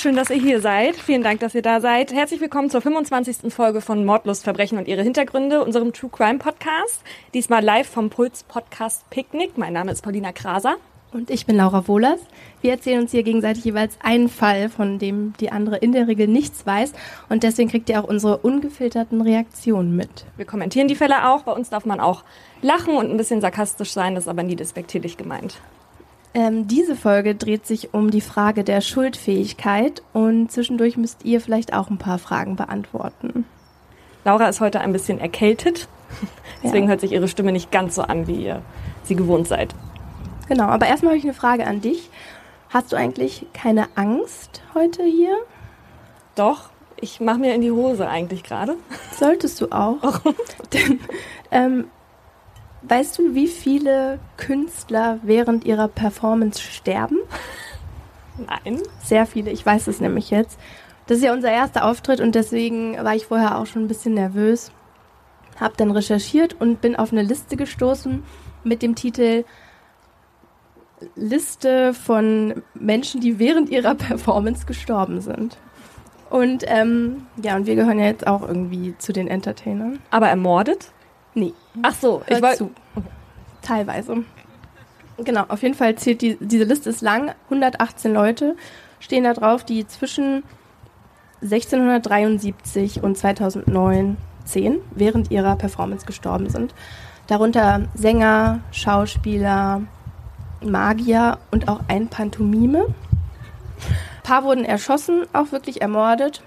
Schön, dass ihr hier seid. Vielen Dank, dass ihr da seid. Herzlich willkommen zur 25. Folge von Mordlust, Verbrechen und ihre Hintergründe, unserem True Crime Podcast. Diesmal live vom Puls Podcast Picknick. Mein Name ist Paulina Kraser. Und ich bin Laura Wohlers. Wir erzählen uns hier gegenseitig jeweils einen Fall, von dem die andere in der Regel nichts weiß. Und deswegen kriegt ihr auch unsere ungefilterten Reaktionen mit. Wir kommentieren die Fälle auch. Bei uns darf man auch lachen und ein bisschen sarkastisch sein. Das ist aber nie despektierlich gemeint. Ähm, diese Folge dreht sich um die Frage der Schuldfähigkeit und zwischendurch müsst ihr vielleicht auch ein paar Fragen beantworten. Laura ist heute ein bisschen erkältet. Deswegen ja. hört sich ihre Stimme nicht ganz so an, wie ihr sie gewohnt seid. Genau, aber erstmal habe ich eine Frage an dich. Hast du eigentlich keine Angst heute hier? Doch, ich mache mir in die Hose eigentlich gerade. Solltest du auch. Warum? Denn, ähm, weißt du, wie viele Künstler während ihrer Performance sterben? Nein. Sehr viele, ich weiß es nämlich jetzt. Das ist ja unser erster Auftritt und deswegen war ich vorher auch schon ein bisschen nervös. Hab dann recherchiert und bin auf eine Liste gestoßen mit dem Titel Liste von Menschen, die während ihrer Performance gestorben sind. Und ähm, ja, und wir gehören ja jetzt auch irgendwie zu den Entertainern. Aber ermordet? Nee. Ach so, ich war zu. Teilweise. Genau, auf jeden Fall zählt die, diese Liste ist lang. 118 Leute stehen da drauf, die zwischen 1673 und 2009, 10 während ihrer Performance gestorben sind. Darunter Sänger, Schauspieler, Magier und auch ein Pantomime. Ein paar wurden erschossen, auch wirklich ermordet.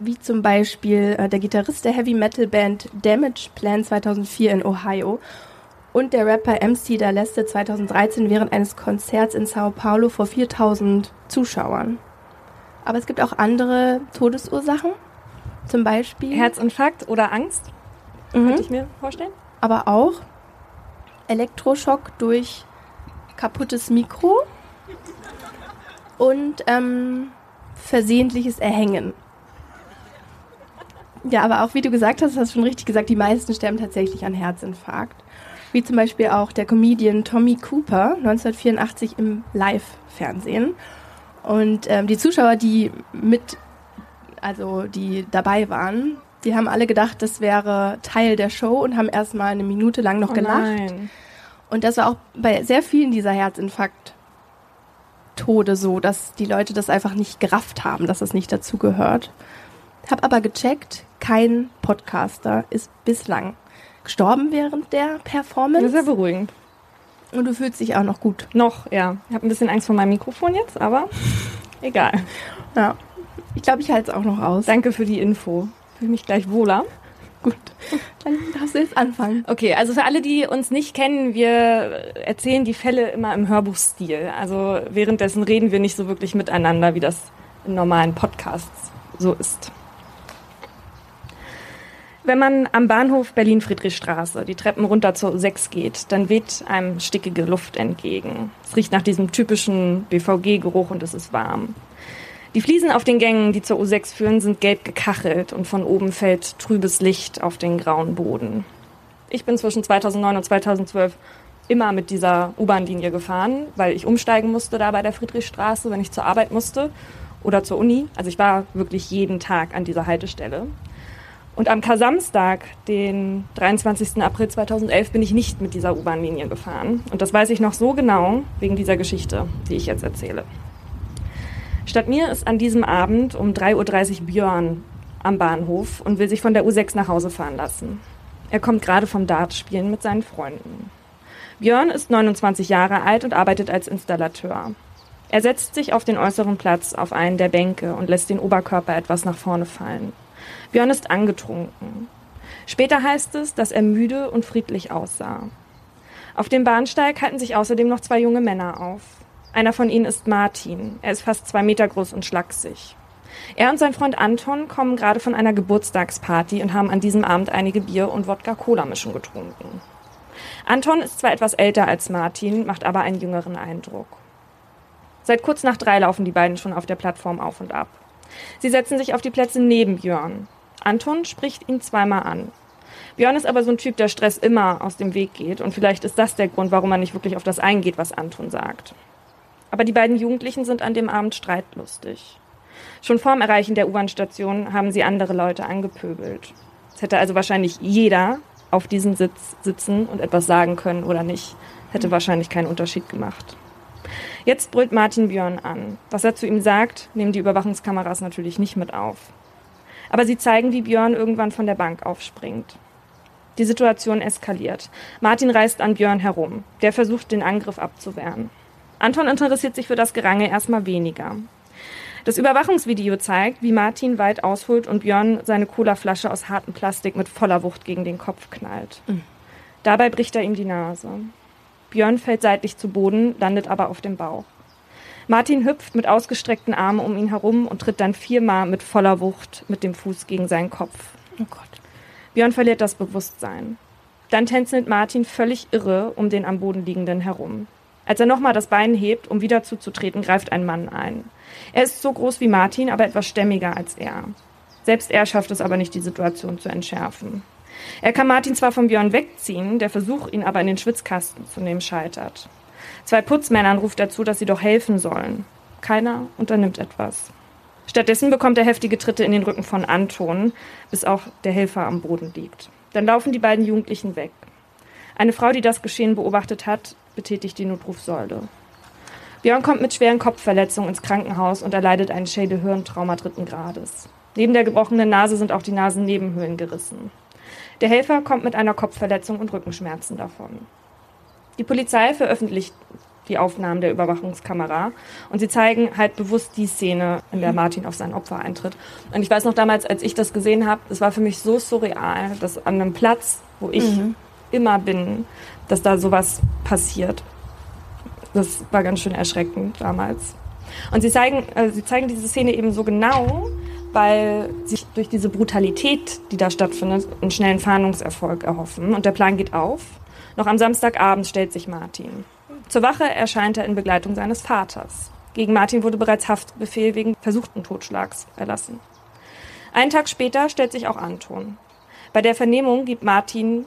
Wie zum Beispiel äh, der Gitarrist der Heavy Metal Band Damage Plan 2004 in Ohio und der Rapper MC Daleste 2013 während eines Konzerts in Sao Paulo vor 4000 Zuschauern. Aber es gibt auch andere Todesursachen, zum Beispiel Herzinfarkt oder Angst, mhm. könnte ich mir vorstellen. Aber auch Elektroschock durch kaputtes Mikro und ähm, versehentliches Erhängen. Ja, aber auch wie du gesagt hast, hast du schon richtig gesagt, die meisten sterben tatsächlich an Herzinfarkt. Wie zum Beispiel auch der Comedian Tommy Cooper 1984 im Live-Fernsehen. Und ähm, die Zuschauer, die mit, also die dabei waren, die haben alle gedacht, das wäre Teil der Show und haben erstmal eine Minute lang noch oh gelacht. Nein. Und das war auch bei sehr vielen dieser Herzinfarkt-Tode so, dass die Leute das einfach nicht gerafft haben, dass das nicht dazugehört. Hab aber gecheckt, kein Podcaster ist bislang gestorben während der Performance. Das ist ja beruhigend. Und du fühlst dich auch noch gut. Noch, ja. Ich habe ein bisschen Angst vor meinem Mikrofon jetzt, aber egal. Ja. Ich glaube, ich halte es auch noch aus. Danke für die Info. Fühle mich gleich wohler. Gut, dann darfst du jetzt anfangen. Okay, also für alle, die uns nicht kennen, wir erzählen die Fälle immer im Hörbuchstil. Also währenddessen reden wir nicht so wirklich miteinander, wie das in normalen Podcasts so ist. Wenn man am Bahnhof Berlin-Friedrichstraße die Treppen runter zur 6 geht, dann weht einem stickige Luft entgegen. Es riecht nach diesem typischen BVG-Geruch und es ist warm. Die Fliesen auf den Gängen, die zur U6 führen, sind gelb gekachelt und von oben fällt trübes Licht auf den grauen Boden. Ich bin zwischen 2009 und 2012 immer mit dieser U-Bahn-Linie gefahren, weil ich umsteigen musste da bei der Friedrichstraße, wenn ich zur Arbeit musste oder zur Uni. Also ich war wirklich jeden Tag an dieser Haltestelle. Und am Kar-Samstag, den 23. April 2011, bin ich nicht mit dieser U-Bahn-Linie gefahren. Und das weiß ich noch so genau wegen dieser Geschichte, die ich jetzt erzähle. Statt mir ist an diesem Abend um 3.30 Uhr Björn am Bahnhof und will sich von der U6 nach Hause fahren lassen. Er kommt gerade vom Dartspielen mit seinen Freunden. Björn ist 29 Jahre alt und arbeitet als Installateur. Er setzt sich auf den äußeren Platz auf einen der Bänke und lässt den Oberkörper etwas nach vorne fallen. Björn ist angetrunken. Später heißt es, dass er müde und friedlich aussah. Auf dem Bahnsteig halten sich außerdem noch zwei junge Männer auf. Einer von ihnen ist Martin. Er ist fast zwei Meter groß und schlaksig. Er und sein Freund Anton kommen gerade von einer Geburtstagsparty und haben an diesem Abend einige Bier- und Wodka-Cola-Mischung getrunken. Anton ist zwar etwas älter als Martin, macht aber einen jüngeren Eindruck. Seit kurz nach drei laufen die beiden schon auf der Plattform auf und ab. Sie setzen sich auf die Plätze neben Björn. Anton spricht ihn zweimal an. Björn ist aber so ein Typ, der Stress immer aus dem Weg geht und vielleicht ist das der Grund, warum er nicht wirklich auf das eingeht, was Anton sagt. Aber die beiden Jugendlichen sind an dem Abend streitlustig. Schon vorm Erreichen der U-Bahn-Station haben sie andere Leute angepöbelt. Es hätte also wahrscheinlich jeder auf diesem Sitz sitzen und etwas sagen können oder nicht. Hätte wahrscheinlich keinen Unterschied gemacht. Jetzt brüllt Martin Björn an. Was er zu ihm sagt, nehmen die Überwachungskameras natürlich nicht mit auf. Aber sie zeigen, wie Björn irgendwann von der Bank aufspringt. Die Situation eskaliert. Martin reißt an Björn herum. Der versucht, den Angriff abzuwehren. Anton interessiert sich für das Gerange erstmal weniger. Das Überwachungsvideo zeigt, wie Martin weit ausholt und Björn seine Colaflasche aus hartem Plastik mit voller Wucht gegen den Kopf knallt. Mhm. Dabei bricht er ihm die Nase. Björn fällt seitlich zu Boden, landet aber auf dem Bauch. Martin hüpft mit ausgestreckten Armen um ihn herum und tritt dann viermal mit voller Wucht mit dem Fuß gegen seinen Kopf. Oh Gott. Björn verliert das Bewusstsein. Dann tänzelt Martin völlig irre um den am Boden liegenden herum. Als er nochmal das Bein hebt, um wieder zuzutreten, greift ein Mann ein. Er ist so groß wie Martin, aber etwas stämmiger als er. Selbst er schafft es aber nicht, die Situation zu entschärfen. Er kann Martin zwar von Björn wegziehen, der Versuch, ihn aber in den Schwitzkasten zu nehmen, scheitert. Zwei Putzmännern ruft er zu, dass sie doch helfen sollen. Keiner unternimmt etwas. Stattdessen bekommt er heftige Tritte in den Rücken von Anton, bis auch der Helfer am Boden liegt. Dann laufen die beiden Jugendlichen weg. Eine Frau, die das Geschehen beobachtet hat, betätigt die Notrufsäule. Björn kommt mit schweren Kopfverletzungen ins Krankenhaus und erleidet ein Schädel-Hirntrauma dritten Grades. Neben der gebrochenen Nase sind auch die Nasennebenhöhlen gerissen. Der Helfer kommt mit einer Kopfverletzung und Rückenschmerzen davon. Die Polizei veröffentlicht die Aufnahmen der Überwachungskamera und sie zeigen halt bewusst die Szene, in der Martin auf sein Opfer eintritt. Und ich weiß noch damals, als ich das gesehen habe, es war für mich so surreal, dass an einem Platz, wo ich mhm. immer bin, dass da sowas passiert. Das war ganz schön erschreckend damals. Und sie zeigen, äh, sie zeigen diese Szene eben so genau, weil sich durch diese Brutalität, die da stattfindet, einen schnellen Fahndungserfolg erhoffen. Und der Plan geht auf. Noch am Samstagabend stellt sich Martin. Zur Wache erscheint er in Begleitung seines Vaters. Gegen Martin wurde bereits Haftbefehl wegen versuchten Totschlags erlassen. Einen Tag später stellt sich auch Anton. Bei der Vernehmung gibt Martin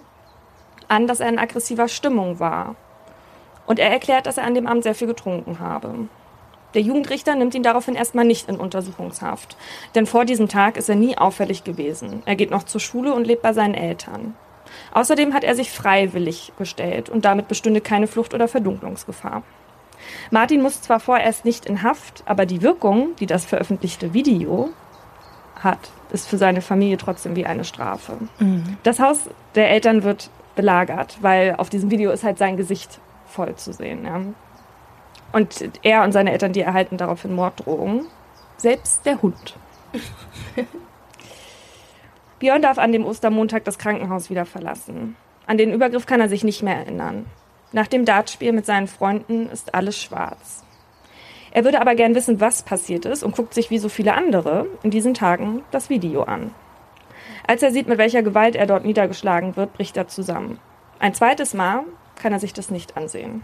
an, dass er in aggressiver Stimmung war. Und er erklärt, dass er an dem Abend sehr viel getrunken habe. Der Jugendrichter nimmt ihn daraufhin erstmal nicht in Untersuchungshaft. Denn vor diesem Tag ist er nie auffällig gewesen. Er geht noch zur Schule und lebt bei seinen Eltern. Außerdem hat er sich freiwillig gestellt und damit bestünde keine Flucht- oder Verdunklungsgefahr. Martin muss zwar vorerst nicht in Haft, aber die Wirkung, die das veröffentlichte Video hat, ist für seine Familie trotzdem wie eine Strafe. Mhm. Das Haus der Eltern wird belagert, weil auf diesem Video ist halt sein Gesicht voll zu sehen. Ja. Und er und seine Eltern, die erhalten daraufhin Morddrohungen. Selbst der Hund. Björn darf an dem Ostermontag das Krankenhaus wieder verlassen. An den Übergriff kann er sich nicht mehr erinnern. Nach dem Dartspiel mit seinen Freunden ist alles schwarz. Er würde aber gern wissen, was passiert ist und guckt sich wie so viele andere in diesen Tagen das Video an. Als er sieht, mit welcher Gewalt er dort niedergeschlagen wird, bricht er zusammen. Ein zweites Mal kann er sich das nicht ansehen.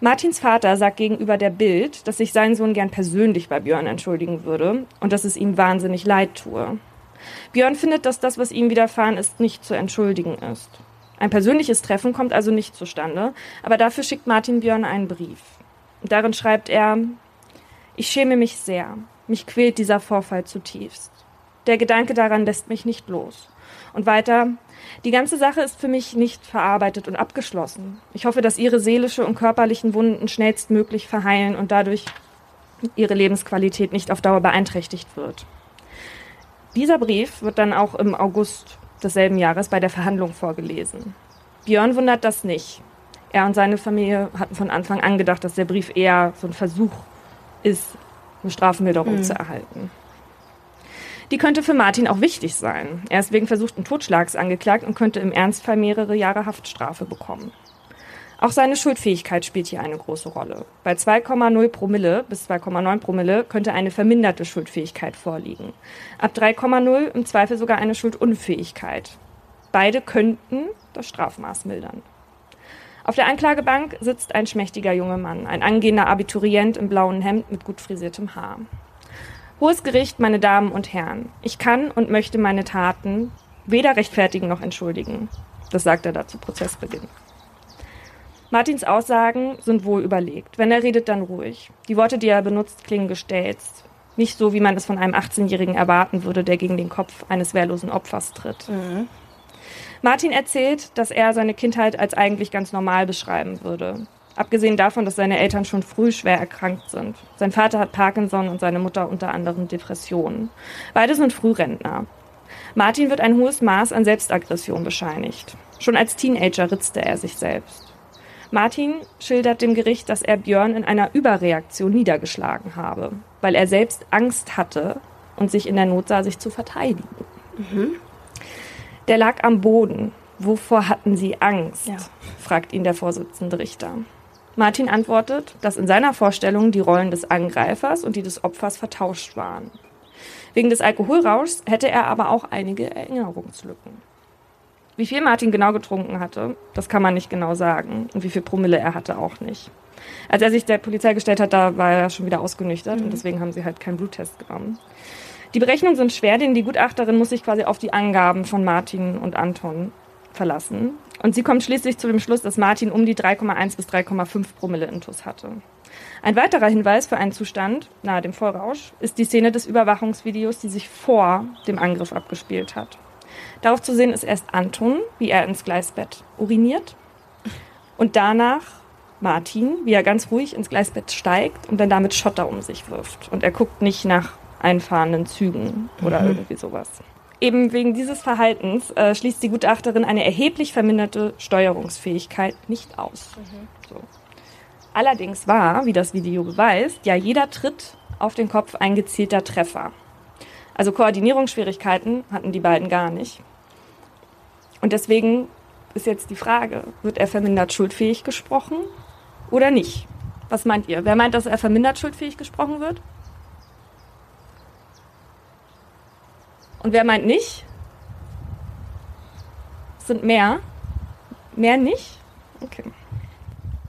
Martins Vater sagt gegenüber der Bild, dass sich sein Sohn gern persönlich bei Björn entschuldigen würde und dass es ihm wahnsinnig leid tue. Björn findet, dass das, was ihm widerfahren ist, nicht zu entschuldigen ist. Ein persönliches Treffen kommt also nicht zustande, aber dafür schickt Martin Björn einen Brief. Darin schreibt er, ich schäme mich sehr. Mich quält dieser Vorfall zutiefst. Der Gedanke daran lässt mich nicht los. Und weiter, die ganze Sache ist für mich nicht verarbeitet und abgeschlossen. Ich hoffe, dass Ihre seelische und körperlichen Wunden schnellstmöglich verheilen und dadurch Ihre Lebensqualität nicht auf Dauer beeinträchtigt wird. Dieser Brief wird dann auch im August desselben Jahres bei der Verhandlung vorgelesen. Björn wundert das nicht. Er und seine Familie hatten von Anfang an gedacht, dass der Brief eher so ein Versuch ist, eine Strafmilderung mhm. zu erhalten. Die könnte für Martin auch wichtig sein. Er ist wegen versuchten Totschlags angeklagt und könnte im Ernstfall mehrere Jahre Haftstrafe bekommen. Auch seine Schuldfähigkeit spielt hier eine große Rolle. Bei 2,0 Promille bis 2,9 Promille könnte eine verminderte Schuldfähigkeit vorliegen. Ab 3,0 im Zweifel sogar eine Schuldunfähigkeit. Beide könnten das Strafmaß mildern. Auf der Anklagebank sitzt ein schmächtiger junger Mann, ein angehender Abiturient im blauen Hemd mit gut frisiertem Haar. Hohes Gericht, meine Damen und Herren, ich kann und möchte meine Taten weder rechtfertigen noch entschuldigen. Das sagt er da zu Prozessbeginn. Martins Aussagen sind wohl überlegt. Wenn er redet, dann ruhig. Die Worte, die er benutzt, klingen gestelzt. Nicht so, wie man es von einem 18-Jährigen erwarten würde, der gegen den Kopf eines wehrlosen Opfers tritt. Mhm. Martin erzählt, dass er seine Kindheit als eigentlich ganz normal beschreiben würde. Abgesehen davon, dass seine Eltern schon früh schwer erkrankt sind. Sein Vater hat Parkinson und seine Mutter unter anderem Depressionen. Beide sind Frührentner. Martin wird ein hohes Maß an Selbstaggression bescheinigt. Schon als Teenager ritzte er sich selbst. Martin schildert dem Gericht, dass er Björn in einer Überreaktion niedergeschlagen habe, weil er selbst Angst hatte und sich in der Not sah, sich zu verteidigen. Mhm. Der lag am Boden. Wovor hatten Sie Angst? Ja. fragt ihn der Vorsitzende Richter. Martin antwortet, dass in seiner Vorstellung die Rollen des Angreifers und die des Opfers vertauscht waren. Wegen des Alkoholrauschs hätte er aber auch einige Erinnerungslücken. Wie viel Martin genau getrunken hatte, das kann man nicht genau sagen. Und wie viel Promille er hatte, auch nicht. Als er sich der Polizei gestellt hat, da war er schon wieder ausgenüchtert mhm. und deswegen haben sie halt keinen Bluttest genommen. Die Berechnungen sind schwer, denn die Gutachterin muss sich quasi auf die Angaben von Martin und Anton verlassen. Und sie kommt schließlich zu dem Schluss, dass Martin um die 3,1 bis 3,5 Promille Intus hatte. Ein weiterer Hinweis für einen Zustand nahe dem Vollrausch ist die Szene des Überwachungsvideos, die sich vor dem Angriff abgespielt hat. Darauf zu sehen ist erst Anton, wie er ins Gleisbett uriniert und danach Martin, wie er ganz ruhig ins Gleisbett steigt und dann damit Schotter um sich wirft. Und er guckt nicht nach einfahrenden Zügen oder mhm. irgendwie sowas. Eben wegen dieses Verhaltens äh, schließt die Gutachterin eine erheblich verminderte Steuerungsfähigkeit nicht aus. Mhm. So. Allerdings war, wie das Video beweist, ja jeder Tritt auf den Kopf ein gezielter Treffer. Also Koordinierungsschwierigkeiten hatten die beiden gar nicht. Und deswegen ist jetzt die Frage, wird er vermindert schuldfähig gesprochen oder nicht? Was meint ihr? Wer meint, dass er vermindert schuldfähig gesprochen wird? Und wer meint nicht? Es sind mehr. Mehr nicht? Okay.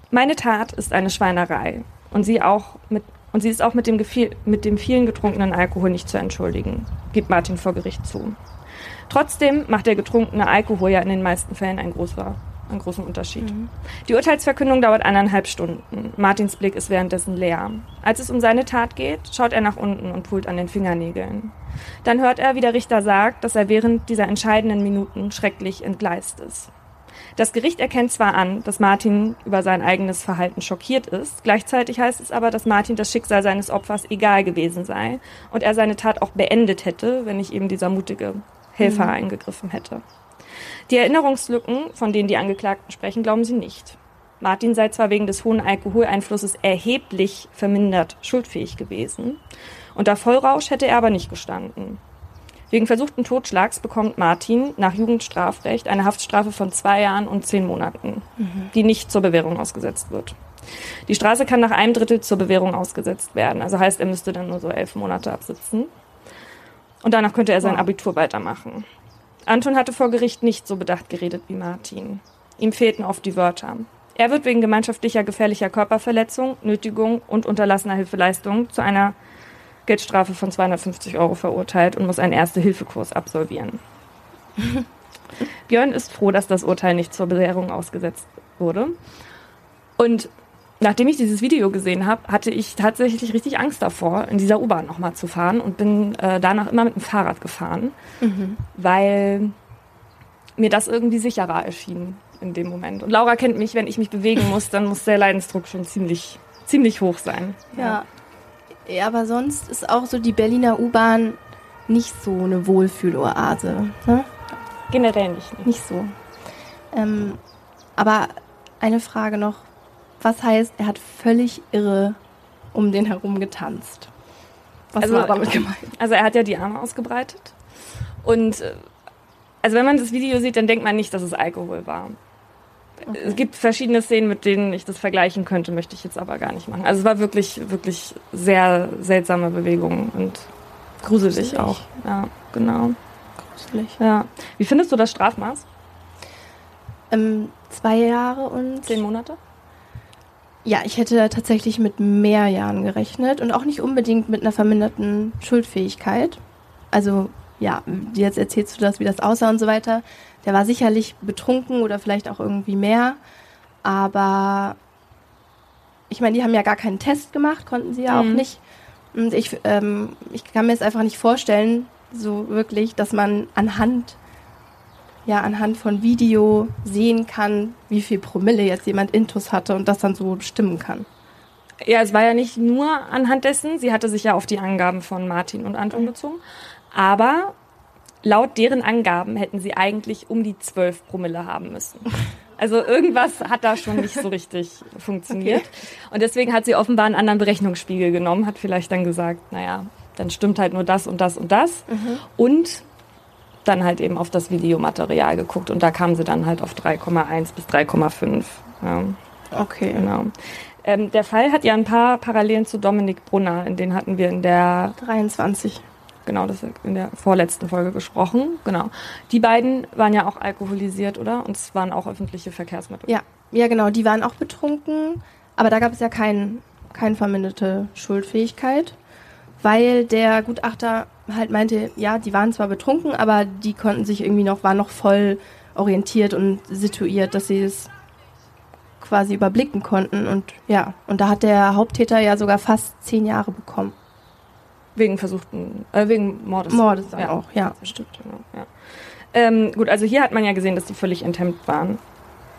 Meine Tat ist eine Schweinerei und sie auch mit und sie ist auch mit dem, mit dem vielen getrunkenen Alkohol nicht zu entschuldigen, gibt Martin vor Gericht zu. Trotzdem macht der getrunkene Alkohol ja in den meisten Fällen einen, großer, einen großen Unterschied. Mhm. Die Urteilsverkündung dauert eineinhalb Stunden. Martins Blick ist währenddessen leer. Als es um seine Tat geht, schaut er nach unten und pult an den Fingernägeln. Dann hört er, wie der Richter sagt, dass er während dieser entscheidenden Minuten schrecklich entgleist ist. Das Gericht erkennt zwar an, dass Martin über sein eigenes Verhalten schockiert ist, gleichzeitig heißt es aber, dass Martin das Schicksal seines Opfers egal gewesen sei und er seine Tat auch beendet hätte, wenn nicht eben dieser mutige Helfer mhm. eingegriffen hätte. Die Erinnerungslücken, von denen die Angeklagten sprechen, glauben sie nicht. Martin sei zwar wegen des hohen Alkoholeinflusses erheblich vermindert schuldfähig gewesen, unter Vollrausch hätte er aber nicht gestanden. Wegen versuchten Totschlags bekommt Martin nach Jugendstrafrecht eine Haftstrafe von zwei Jahren und zehn Monaten, mhm. die nicht zur Bewährung ausgesetzt wird. Die Straße kann nach einem Drittel zur Bewährung ausgesetzt werden. Also heißt, er müsste dann nur so elf Monate absitzen. Und danach könnte er sein. Abitur weitermachen. Anton hatte vor Gericht nicht so bedacht geredet wie Martin. Ihm fehlten oft die Wörter. Er wird wegen gemeinschaftlicher gefährlicher Körperverletzung, Nötigung und unterlassener Hilfeleistung zu einer Geldstrafe von 250 Euro verurteilt und muss einen Erste-Hilfe-Kurs absolvieren. Björn ist froh, dass das Urteil nicht zur Bewährung ausgesetzt wurde. Und nachdem ich dieses Video gesehen habe, hatte ich tatsächlich richtig Angst davor, in dieser U-Bahn nochmal zu fahren und bin äh, danach immer mit dem Fahrrad gefahren, mhm. weil mir das irgendwie sicherer erschien in dem Moment. Und Laura kennt mich, wenn ich mich bewegen muss, dann muss der Leidensdruck schon ziemlich, ziemlich hoch sein. Ja, ja, aber sonst ist auch so die Berliner U-Bahn nicht so eine Wohlfühloase. Ne? Generell nicht. Nicht so. Ähm, aber eine Frage noch. Was heißt, er hat völlig irre um den herum getanzt? Was also, war damit gemeint? Also er hat ja die Arme ausgebreitet. Und äh, also wenn man das Video sieht, dann denkt man nicht, dass es Alkohol war. Okay. Es gibt verschiedene Szenen, mit denen ich das vergleichen könnte, möchte ich jetzt aber gar nicht machen. Also es war wirklich, wirklich sehr seltsame Bewegungen und gruselig, gruselig. auch. Ja, genau. Gruselig. Ja. Wie findest du das Strafmaß? Ähm, zwei Jahre und. Zehn Monate? Ja, ich hätte tatsächlich mit mehr Jahren gerechnet und auch nicht unbedingt mit einer verminderten Schuldfähigkeit. Also ja, jetzt erzählst du das, wie das aussah und so weiter. Der war sicherlich betrunken oder vielleicht auch irgendwie mehr. Aber ich meine, die haben ja gar keinen Test gemacht, konnten sie ja mhm. auch nicht. Und ich, ähm, ich kann mir jetzt einfach nicht vorstellen, so wirklich, dass man anhand, ja, anhand von Video sehen kann, wie viel Promille jetzt jemand Intus hatte und das dann so bestimmen kann. Ja, es war ja nicht nur anhand dessen, sie hatte sich ja auf die Angaben von Martin und Anton bezogen, aber laut deren Angaben hätten sie eigentlich um die 12 Promille haben müssen. Also irgendwas hat da schon nicht so richtig funktioniert. Okay. Und deswegen hat sie offenbar einen anderen Berechnungsspiegel genommen, hat vielleicht dann gesagt, naja, dann stimmt halt nur das und das und das. Mhm. Und dann halt eben auf das Videomaterial geguckt und da kam sie dann halt auf 3,1 bis 3,5. Ja. Okay. Genau. Ähm, der Fall hat ja ein paar Parallelen zu Dominik Brunner, in den hatten wir in der 23 genau, das in der vorletzten Folge gesprochen. Genau. Die beiden waren ja auch alkoholisiert, oder? Und es waren auch öffentliche Verkehrsmittel. Ja, ja, genau. Die waren auch betrunken, aber da gab es ja kein, keine verminderte Schuldfähigkeit, weil der Gutachter halt meinte, ja, die waren zwar betrunken, aber die konnten sich irgendwie noch, waren noch voll orientiert und situiert, dass sie es quasi überblicken konnten. Und ja, und da hat der Haupttäter ja sogar fast zehn Jahre bekommen. Wegen versuchten, äh, wegen Mordes. Mordes dann ja. auch, ja. Stimmt, genau, ja. Ähm, gut, also hier hat man ja gesehen, dass die völlig enthemmt waren.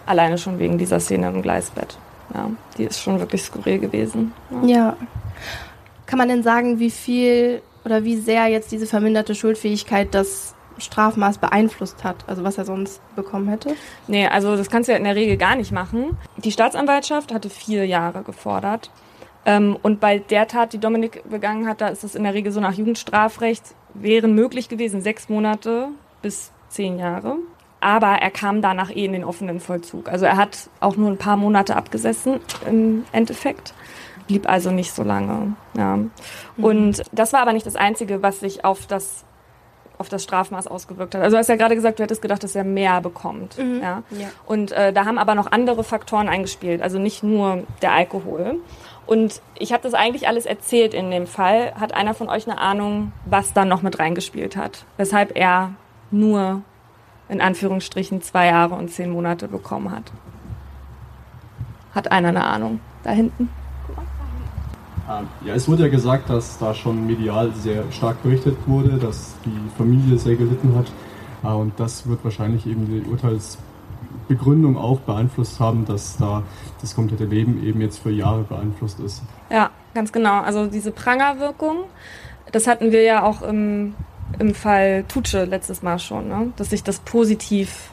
Alleine schon wegen dieser Szene im Gleisbett. Ja, die ist schon wirklich skurril gewesen. Ja. ja. Kann man denn sagen, wie viel oder wie sehr jetzt diese verminderte Schuldfähigkeit das Strafmaß beeinflusst hat, also was er sonst bekommen hätte? Nee, also das kannst du ja in der Regel gar nicht machen. Die Staatsanwaltschaft hatte vier Jahre gefordert. Ähm, und bei der Tat, die Dominik begangen hat, da ist es in der Regel so nach Jugendstrafrecht, wären möglich gewesen sechs Monate bis zehn Jahre. Aber er kam danach eh in den offenen Vollzug. Also er hat auch nur ein paar Monate abgesessen im Endeffekt. Blieb also nicht so lange. Ja. Mhm. Und das war aber nicht das Einzige, was sich auf das auf das Strafmaß ausgewirkt hat. Also du hast ja gerade gesagt, du hättest gedacht, dass er mehr bekommt. Mhm. Ja? ja? Und äh, da haben aber noch andere Faktoren eingespielt, also nicht nur der Alkohol. Und ich habe das eigentlich alles erzählt in dem Fall. Hat einer von euch eine Ahnung, was da noch mit reingespielt hat? Weshalb er nur in Anführungsstrichen zwei Jahre und zehn Monate bekommen hat? Hat einer eine Ahnung? Da hinten? Ähm, ja, es wurde ja gesagt, dass da schon medial sehr stark berichtet wurde, dass die Familie sehr gelitten hat. Äh, und das wird wahrscheinlich eben die Urteils Begründung auch beeinflusst haben, dass da das komplette Leben eben jetzt für Jahre beeinflusst ist. Ja, ganz genau. Also diese Prangerwirkung, das hatten wir ja auch im, im Fall Tutsche letztes Mal schon, ne? dass sich das positiv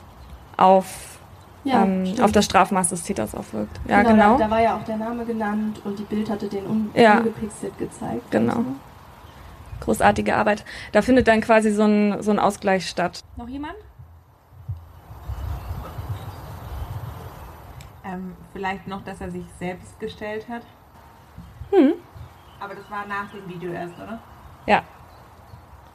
auf, ja, ähm, auf das Strafmaß des Täters aufwirkt. Ja, genau. genau. Da, da, war ja auch der Name genannt und die Bild hatte den un ja. ungepixelt gezeigt. Genau. Großartige Arbeit. Da findet dann quasi so ein, so ein Ausgleich statt. Noch jemand? Ähm, vielleicht noch, dass er sich selbst gestellt hat. Hm. Aber das war nach dem Video erst, oder? Ja.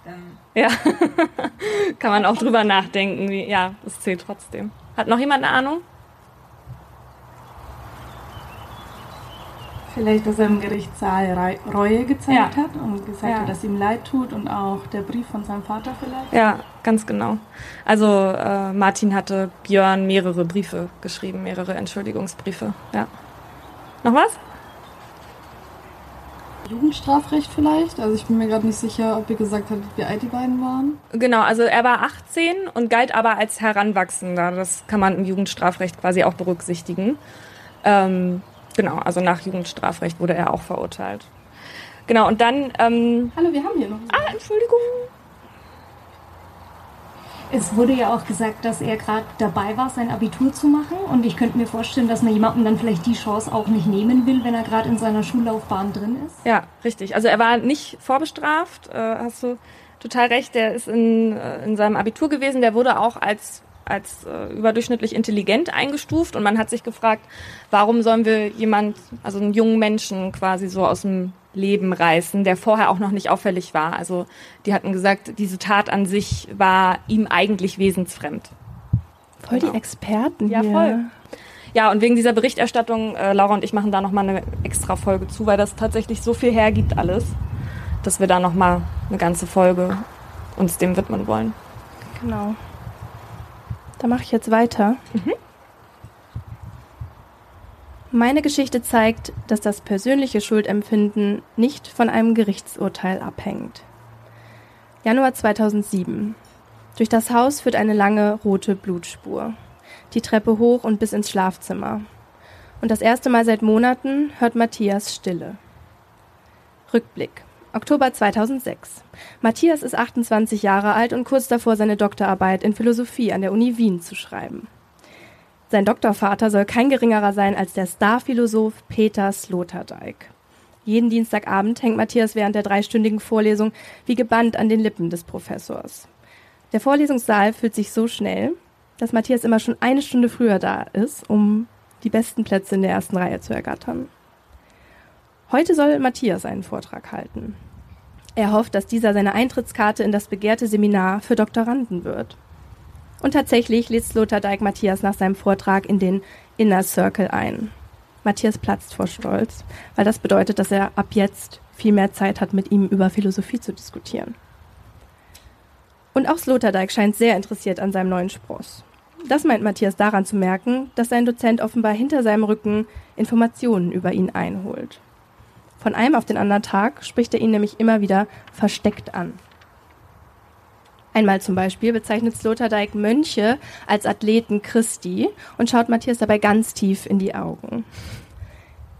Dann ja. Kann man auch drüber nachdenken. Wie, ja, das zählt trotzdem. Hat noch jemand eine Ahnung? Vielleicht, dass er im Gerichtssaal Reue gezeigt ja. hat und gesagt ja. hat, dass ihm leid tut und auch der Brief von seinem Vater vielleicht. Ja, ganz genau. Also äh, Martin hatte Björn mehrere Briefe geschrieben, mehrere Entschuldigungsbriefe. Ja. Noch was? Jugendstrafrecht vielleicht? Also ich bin mir gerade nicht sicher, ob ihr gesagt habt, wie alt die beiden waren. Genau, also er war 18 und galt aber als Heranwachsender. Das kann man im Jugendstrafrecht quasi auch berücksichtigen. Ähm, Genau, also nach Jugendstrafrecht wurde er auch verurteilt. Genau, und dann. Ähm, Hallo, wir haben hier noch. Ah, Entschuldigung. Es wurde ja auch gesagt, dass er gerade dabei war, sein Abitur zu machen. Und ich könnte mir vorstellen, dass man jemandem dann vielleicht die Chance auch nicht nehmen will, wenn er gerade in seiner Schullaufbahn drin ist. Ja, richtig. Also er war nicht vorbestraft, äh, hast du total recht. Der ist in, äh, in seinem Abitur gewesen. Der wurde auch als als äh, überdurchschnittlich intelligent eingestuft und man hat sich gefragt, warum sollen wir jemand, also einen jungen Menschen quasi so aus dem Leben reißen, der vorher auch noch nicht auffällig war. Also die hatten gesagt, diese Tat an sich war ihm eigentlich wesensfremd. Voll genau. die Experten ja, hier. voll. Ja, und wegen dieser Berichterstattung, äh, Laura und ich machen da nochmal eine extra Folge zu, weil das tatsächlich so viel hergibt alles, dass wir da nochmal eine ganze Folge uns dem widmen wollen. Genau. Da mache ich jetzt weiter. Mhm. Meine Geschichte zeigt, dass das persönliche Schuldempfinden nicht von einem Gerichtsurteil abhängt. Januar 2007. Durch das Haus führt eine lange rote Blutspur. Die Treppe hoch und bis ins Schlafzimmer. Und das erste Mal seit Monaten hört Matthias Stille. Rückblick. Oktober 2006. Matthias ist 28 Jahre alt und kurz davor, seine Doktorarbeit in Philosophie an der Uni Wien zu schreiben. Sein Doktorvater soll kein geringerer sein als der Starphilosoph Peter Sloterdijk. Jeden Dienstagabend hängt Matthias während der dreistündigen Vorlesung wie gebannt an den Lippen des Professors. Der Vorlesungssaal fühlt sich so schnell, dass Matthias immer schon eine Stunde früher da ist, um die besten Plätze in der ersten Reihe zu ergattern. Heute soll Matthias einen Vortrag halten. Er hofft, dass dieser seine Eintrittskarte in das begehrte Seminar für Doktoranden wird. Und tatsächlich lädt Sloterdijk Matthias nach seinem Vortrag in den Inner Circle ein. Matthias platzt vor Stolz, weil das bedeutet, dass er ab jetzt viel mehr Zeit hat, mit ihm über Philosophie zu diskutieren. Und auch Sloterdijk scheint sehr interessiert an seinem neuen Spross. Das meint Matthias daran zu merken, dass sein Dozent offenbar hinter seinem Rücken Informationen über ihn einholt. Von einem auf den anderen Tag spricht er ihn nämlich immer wieder versteckt an. Einmal zum Beispiel bezeichnet Sloterdijk Mönche als Athleten Christi und schaut Matthias dabei ganz tief in die Augen.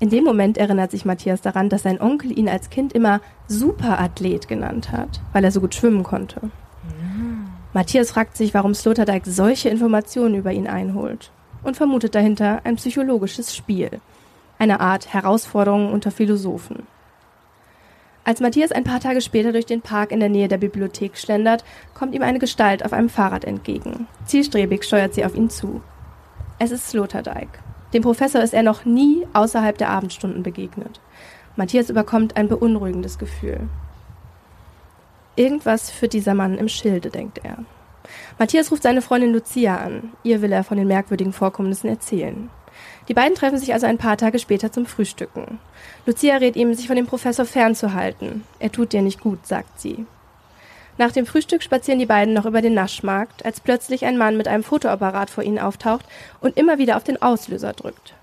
In dem Moment erinnert sich Matthias daran, dass sein Onkel ihn als Kind immer Superathlet genannt hat, weil er so gut schwimmen konnte. Ja. Matthias fragt sich, warum Sloterdijk solche Informationen über ihn einholt und vermutet dahinter ein psychologisches Spiel eine Art Herausforderung unter Philosophen. Als Matthias ein paar Tage später durch den Park in der Nähe der Bibliothek schlendert, kommt ihm eine Gestalt auf einem Fahrrad entgegen. Zielstrebig steuert sie auf ihn zu. Es ist Sloterdijk. Dem Professor ist er noch nie außerhalb der Abendstunden begegnet. Matthias überkommt ein beunruhigendes Gefühl. Irgendwas führt dieser Mann im Schilde, denkt er. Matthias ruft seine Freundin Lucia an. Ihr will er von den merkwürdigen Vorkommnissen erzählen. Die beiden treffen sich also ein paar Tage später zum Frühstücken. Lucia rät ihm, sich von dem Professor fernzuhalten. Er tut dir nicht gut, sagt sie. Nach dem Frühstück spazieren die beiden noch über den Naschmarkt, als plötzlich ein Mann mit einem Fotoapparat vor ihnen auftaucht und immer wieder auf den Auslöser drückt.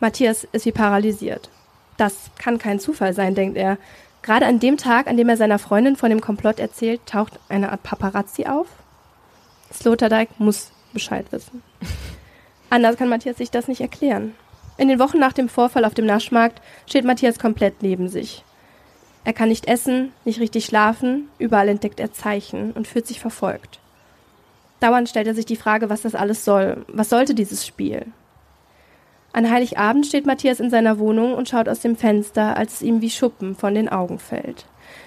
Matthias ist wie paralysiert. Das kann kein Zufall sein, denkt er. Gerade an dem Tag, an dem er seiner Freundin von dem Komplott erzählt, taucht eine Art Paparazzi auf. Sloterdijk muss Bescheid wissen. Anders kann Matthias sich das nicht erklären. In den Wochen nach dem Vorfall auf dem Naschmarkt steht Matthias komplett neben sich. Er kann nicht essen, nicht richtig schlafen, überall entdeckt er Zeichen und fühlt sich verfolgt. Dauernd stellt er sich die Frage, was das alles soll. Was sollte dieses Spiel? An Heiligabend steht Matthias in seiner Wohnung und schaut aus dem Fenster, als es ihm wie Schuppen von den Augen fällt.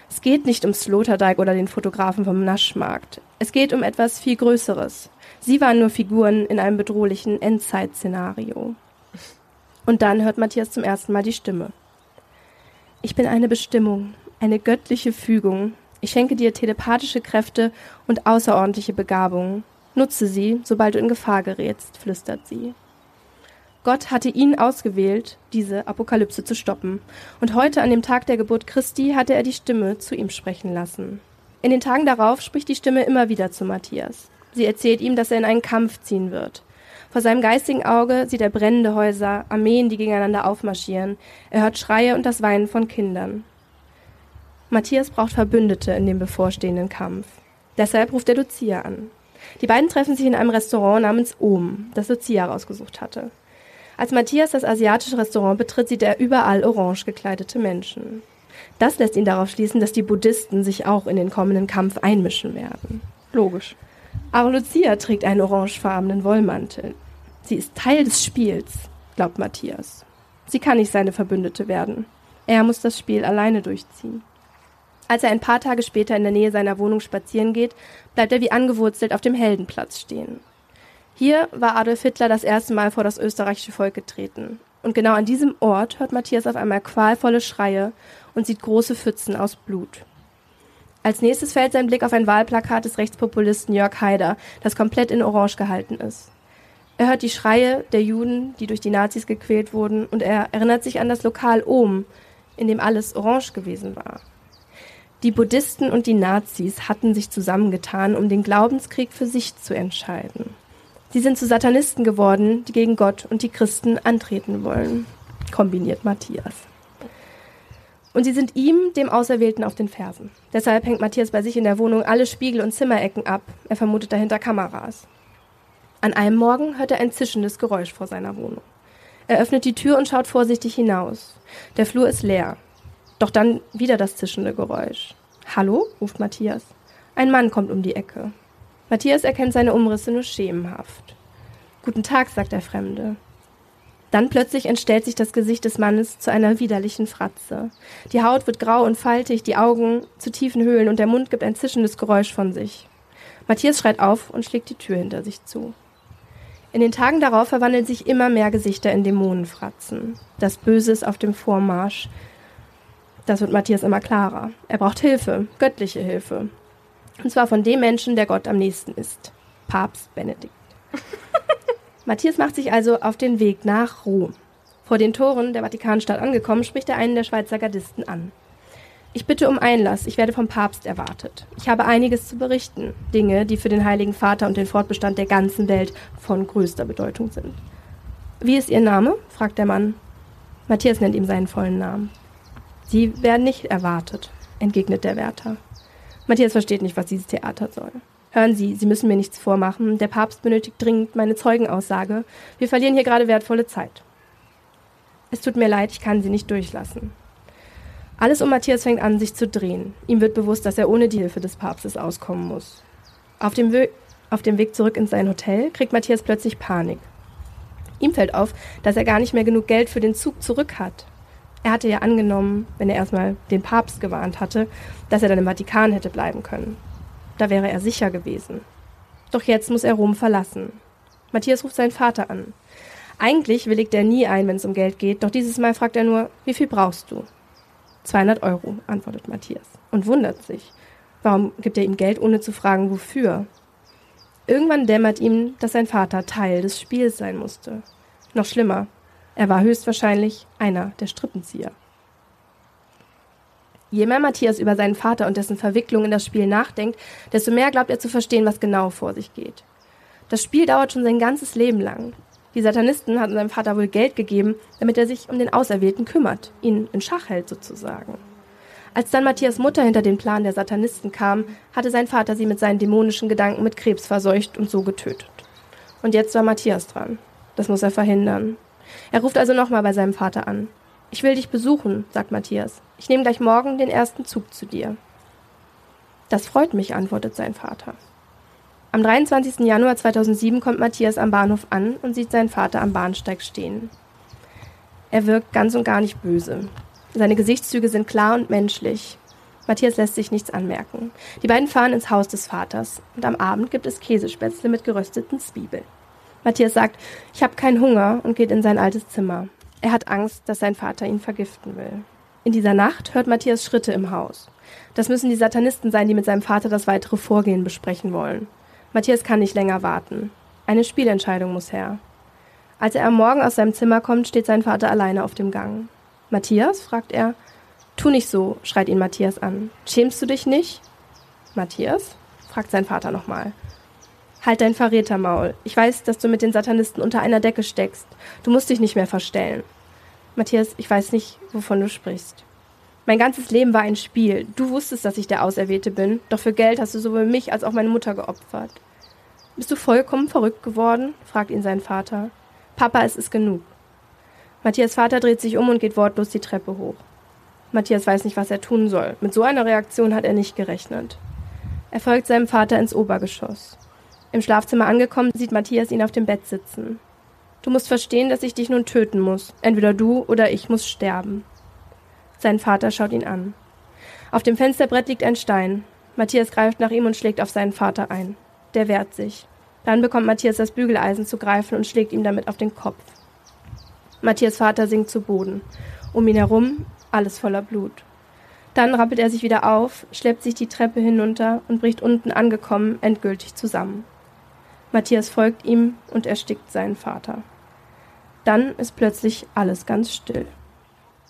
Es geht nicht um Sloterdijk oder den Fotografen vom Naschmarkt. Es geht um etwas viel Größeres. Sie waren nur Figuren in einem bedrohlichen Endzeit-Szenario. Und dann hört Matthias zum ersten Mal die Stimme. Ich bin eine Bestimmung, eine göttliche Fügung. Ich schenke dir telepathische Kräfte und außerordentliche Begabungen. Nutze sie, sobald du in Gefahr gerätst, flüstert sie. Gott hatte ihn ausgewählt, diese Apokalypse zu stoppen. Und heute, an dem Tag der Geburt Christi, hatte er die Stimme zu ihm sprechen lassen. In den Tagen darauf spricht die Stimme immer wieder zu Matthias. Sie erzählt ihm, dass er in einen Kampf ziehen wird. Vor seinem geistigen Auge sieht er brennende Häuser, Armeen, die gegeneinander aufmarschieren. Er hört Schreie und das Weinen von Kindern. Matthias braucht Verbündete in dem bevorstehenden Kampf. Deshalb ruft er Lucia an. Die beiden treffen sich in einem Restaurant namens Ohm, das Lucia rausgesucht hatte. Als Matthias das asiatische Restaurant betritt, sieht er überall orange gekleidete Menschen. Das lässt ihn darauf schließen, dass die Buddhisten sich auch in den kommenden Kampf einmischen werden. Logisch. Aber Lucia trägt einen orangefarbenen Wollmantel. Sie ist Teil des Spiels, glaubt Matthias. Sie kann nicht seine Verbündete werden. Er muss das Spiel alleine durchziehen. Als er ein paar Tage später in der Nähe seiner Wohnung spazieren geht, bleibt er wie angewurzelt auf dem Heldenplatz stehen. Hier war Adolf Hitler das erste Mal vor das österreichische Volk getreten. Und genau an diesem Ort hört Matthias auf einmal qualvolle Schreie und sieht große Pfützen aus Blut. Als nächstes fällt sein Blick auf ein Wahlplakat des Rechtspopulisten Jörg Haider, das komplett in Orange gehalten ist. Er hört die Schreie der Juden, die durch die Nazis gequält wurden, und er erinnert sich an das Lokal Ohm, in dem alles orange gewesen war. Die Buddhisten und die Nazis hatten sich zusammengetan, um den Glaubenskrieg für sich zu entscheiden. Sie sind zu Satanisten geworden, die gegen Gott und die Christen antreten wollen, kombiniert Matthias. Und sie sind ihm, dem Auserwählten, auf den Fersen. Deshalb hängt Matthias bei sich in der Wohnung alle Spiegel und Zimmerecken ab. Er vermutet dahinter Kameras. An einem Morgen hört er ein zischendes Geräusch vor seiner Wohnung. Er öffnet die Tür und schaut vorsichtig hinaus. Der Flur ist leer. Doch dann wieder das zischende Geräusch. Hallo? ruft Matthias. Ein Mann kommt um die Ecke. Matthias erkennt seine Umrisse nur schemenhaft. Guten Tag, sagt der Fremde. Dann plötzlich entstellt sich das Gesicht des Mannes zu einer widerlichen Fratze. Die Haut wird grau und faltig, die Augen zu tiefen Höhlen und der Mund gibt ein zischendes Geräusch von sich. Matthias schreit auf und schlägt die Tür hinter sich zu. In den Tagen darauf verwandeln sich immer mehr Gesichter in Dämonenfratzen. Das Böse ist auf dem Vormarsch. Das wird Matthias immer klarer. Er braucht Hilfe, göttliche Hilfe. Und zwar von dem Menschen, der Gott am nächsten ist. Papst Benedikt. Matthias macht sich also auf den Weg nach Rom. Vor den Toren der Vatikanstadt angekommen, spricht er einen der Schweizer Gardisten an. Ich bitte um Einlass, ich werde vom Papst erwartet. Ich habe einiges zu berichten, Dinge, die für den Heiligen Vater und den Fortbestand der ganzen Welt von größter Bedeutung sind. Wie ist Ihr Name? fragt der Mann. Matthias nennt ihm seinen vollen Namen. Sie werden nicht erwartet, entgegnet der Wärter. Matthias versteht nicht, was dieses Theater soll. Hören Sie, Sie müssen mir nichts vormachen. Der Papst benötigt dringend meine Zeugenaussage. Wir verlieren hier gerade wertvolle Zeit. Es tut mir leid, ich kann Sie nicht durchlassen. Alles um Matthias fängt an, sich zu drehen. Ihm wird bewusst, dass er ohne die Hilfe des Papstes auskommen muss. Auf dem, auf dem Weg zurück in sein Hotel kriegt Matthias plötzlich Panik. Ihm fällt auf, dass er gar nicht mehr genug Geld für den Zug zurück hat. Er hatte ja angenommen, wenn er erstmal den Papst gewarnt hatte, dass er dann im Vatikan hätte bleiben können. Da wäre er sicher gewesen. Doch jetzt muss er Rom verlassen. Matthias ruft seinen Vater an. Eigentlich willigt er nie ein, wenn es um Geld geht, doch dieses Mal fragt er nur, wie viel brauchst du? 200 Euro, antwortet Matthias und wundert sich. Warum gibt er ihm Geld, ohne zu fragen, wofür? Irgendwann dämmert ihm, dass sein Vater Teil des Spiels sein musste. Noch schlimmer, er war höchstwahrscheinlich einer der Strippenzieher. Je mehr Matthias über seinen Vater und dessen Verwicklung in das Spiel nachdenkt, desto mehr glaubt er zu verstehen, was genau vor sich geht. Das Spiel dauert schon sein ganzes Leben lang. Die Satanisten hatten seinem Vater wohl Geld gegeben, damit er sich um den Auserwählten kümmert, ihn in Schach hält sozusagen. Als dann Matthias Mutter hinter den Plan der Satanisten kam, hatte sein Vater sie mit seinen dämonischen Gedanken mit Krebs verseucht und so getötet. Und jetzt war Matthias dran. Das muss er verhindern. Er ruft also nochmal bei seinem Vater an. Ich will dich besuchen, sagt Matthias. Ich nehme gleich morgen den ersten Zug zu dir. Das freut mich, antwortet sein Vater. Am 23. Januar 2007 kommt Matthias am Bahnhof an und sieht seinen Vater am Bahnsteig stehen. Er wirkt ganz und gar nicht böse. Seine Gesichtszüge sind klar und menschlich. Matthias lässt sich nichts anmerken. Die beiden fahren ins Haus des Vaters und am Abend gibt es Käsespätzle mit gerösteten Zwiebeln. Matthias sagt, ich habe keinen Hunger und geht in sein altes Zimmer. Er hat Angst, dass sein Vater ihn vergiften will. In dieser Nacht hört Matthias Schritte im Haus. Das müssen die Satanisten sein, die mit seinem Vater das weitere Vorgehen besprechen wollen. Matthias kann nicht länger warten. Eine Spielentscheidung muss her. Als er am Morgen aus seinem Zimmer kommt, steht sein Vater alleine auf dem Gang. Matthias? fragt er. Tu nicht so, schreit ihn Matthias an. Schämst du dich nicht? Matthias? fragt sein Vater nochmal. Halt dein Verrätermaul. Ich weiß, dass du mit den Satanisten unter einer Decke steckst. Du musst dich nicht mehr verstellen. Matthias, ich weiß nicht, wovon du sprichst. Mein ganzes Leben war ein Spiel. Du wusstest, dass ich der Auserwählte bin, doch für Geld hast du sowohl mich als auch meine Mutter geopfert. Bist du vollkommen verrückt geworden? fragt ihn sein Vater. Papa, es ist genug. Matthias Vater dreht sich um und geht wortlos die Treppe hoch. Matthias weiß nicht, was er tun soll. Mit so einer Reaktion hat er nicht gerechnet. Er folgt seinem Vater ins Obergeschoss. Im Schlafzimmer angekommen, sieht Matthias ihn auf dem Bett sitzen. Du musst verstehen, dass ich dich nun töten muss. Entweder du oder ich muss sterben. Sein Vater schaut ihn an. Auf dem Fensterbrett liegt ein Stein. Matthias greift nach ihm und schlägt auf seinen Vater ein. Der wehrt sich. Dann bekommt Matthias das Bügeleisen zu greifen und schlägt ihm damit auf den Kopf. Matthias Vater sinkt zu Boden. Um ihn herum alles voller Blut. Dann rappelt er sich wieder auf, schleppt sich die Treppe hinunter und bricht unten angekommen endgültig zusammen. Matthias folgt ihm und erstickt seinen Vater. Dann ist plötzlich alles ganz still.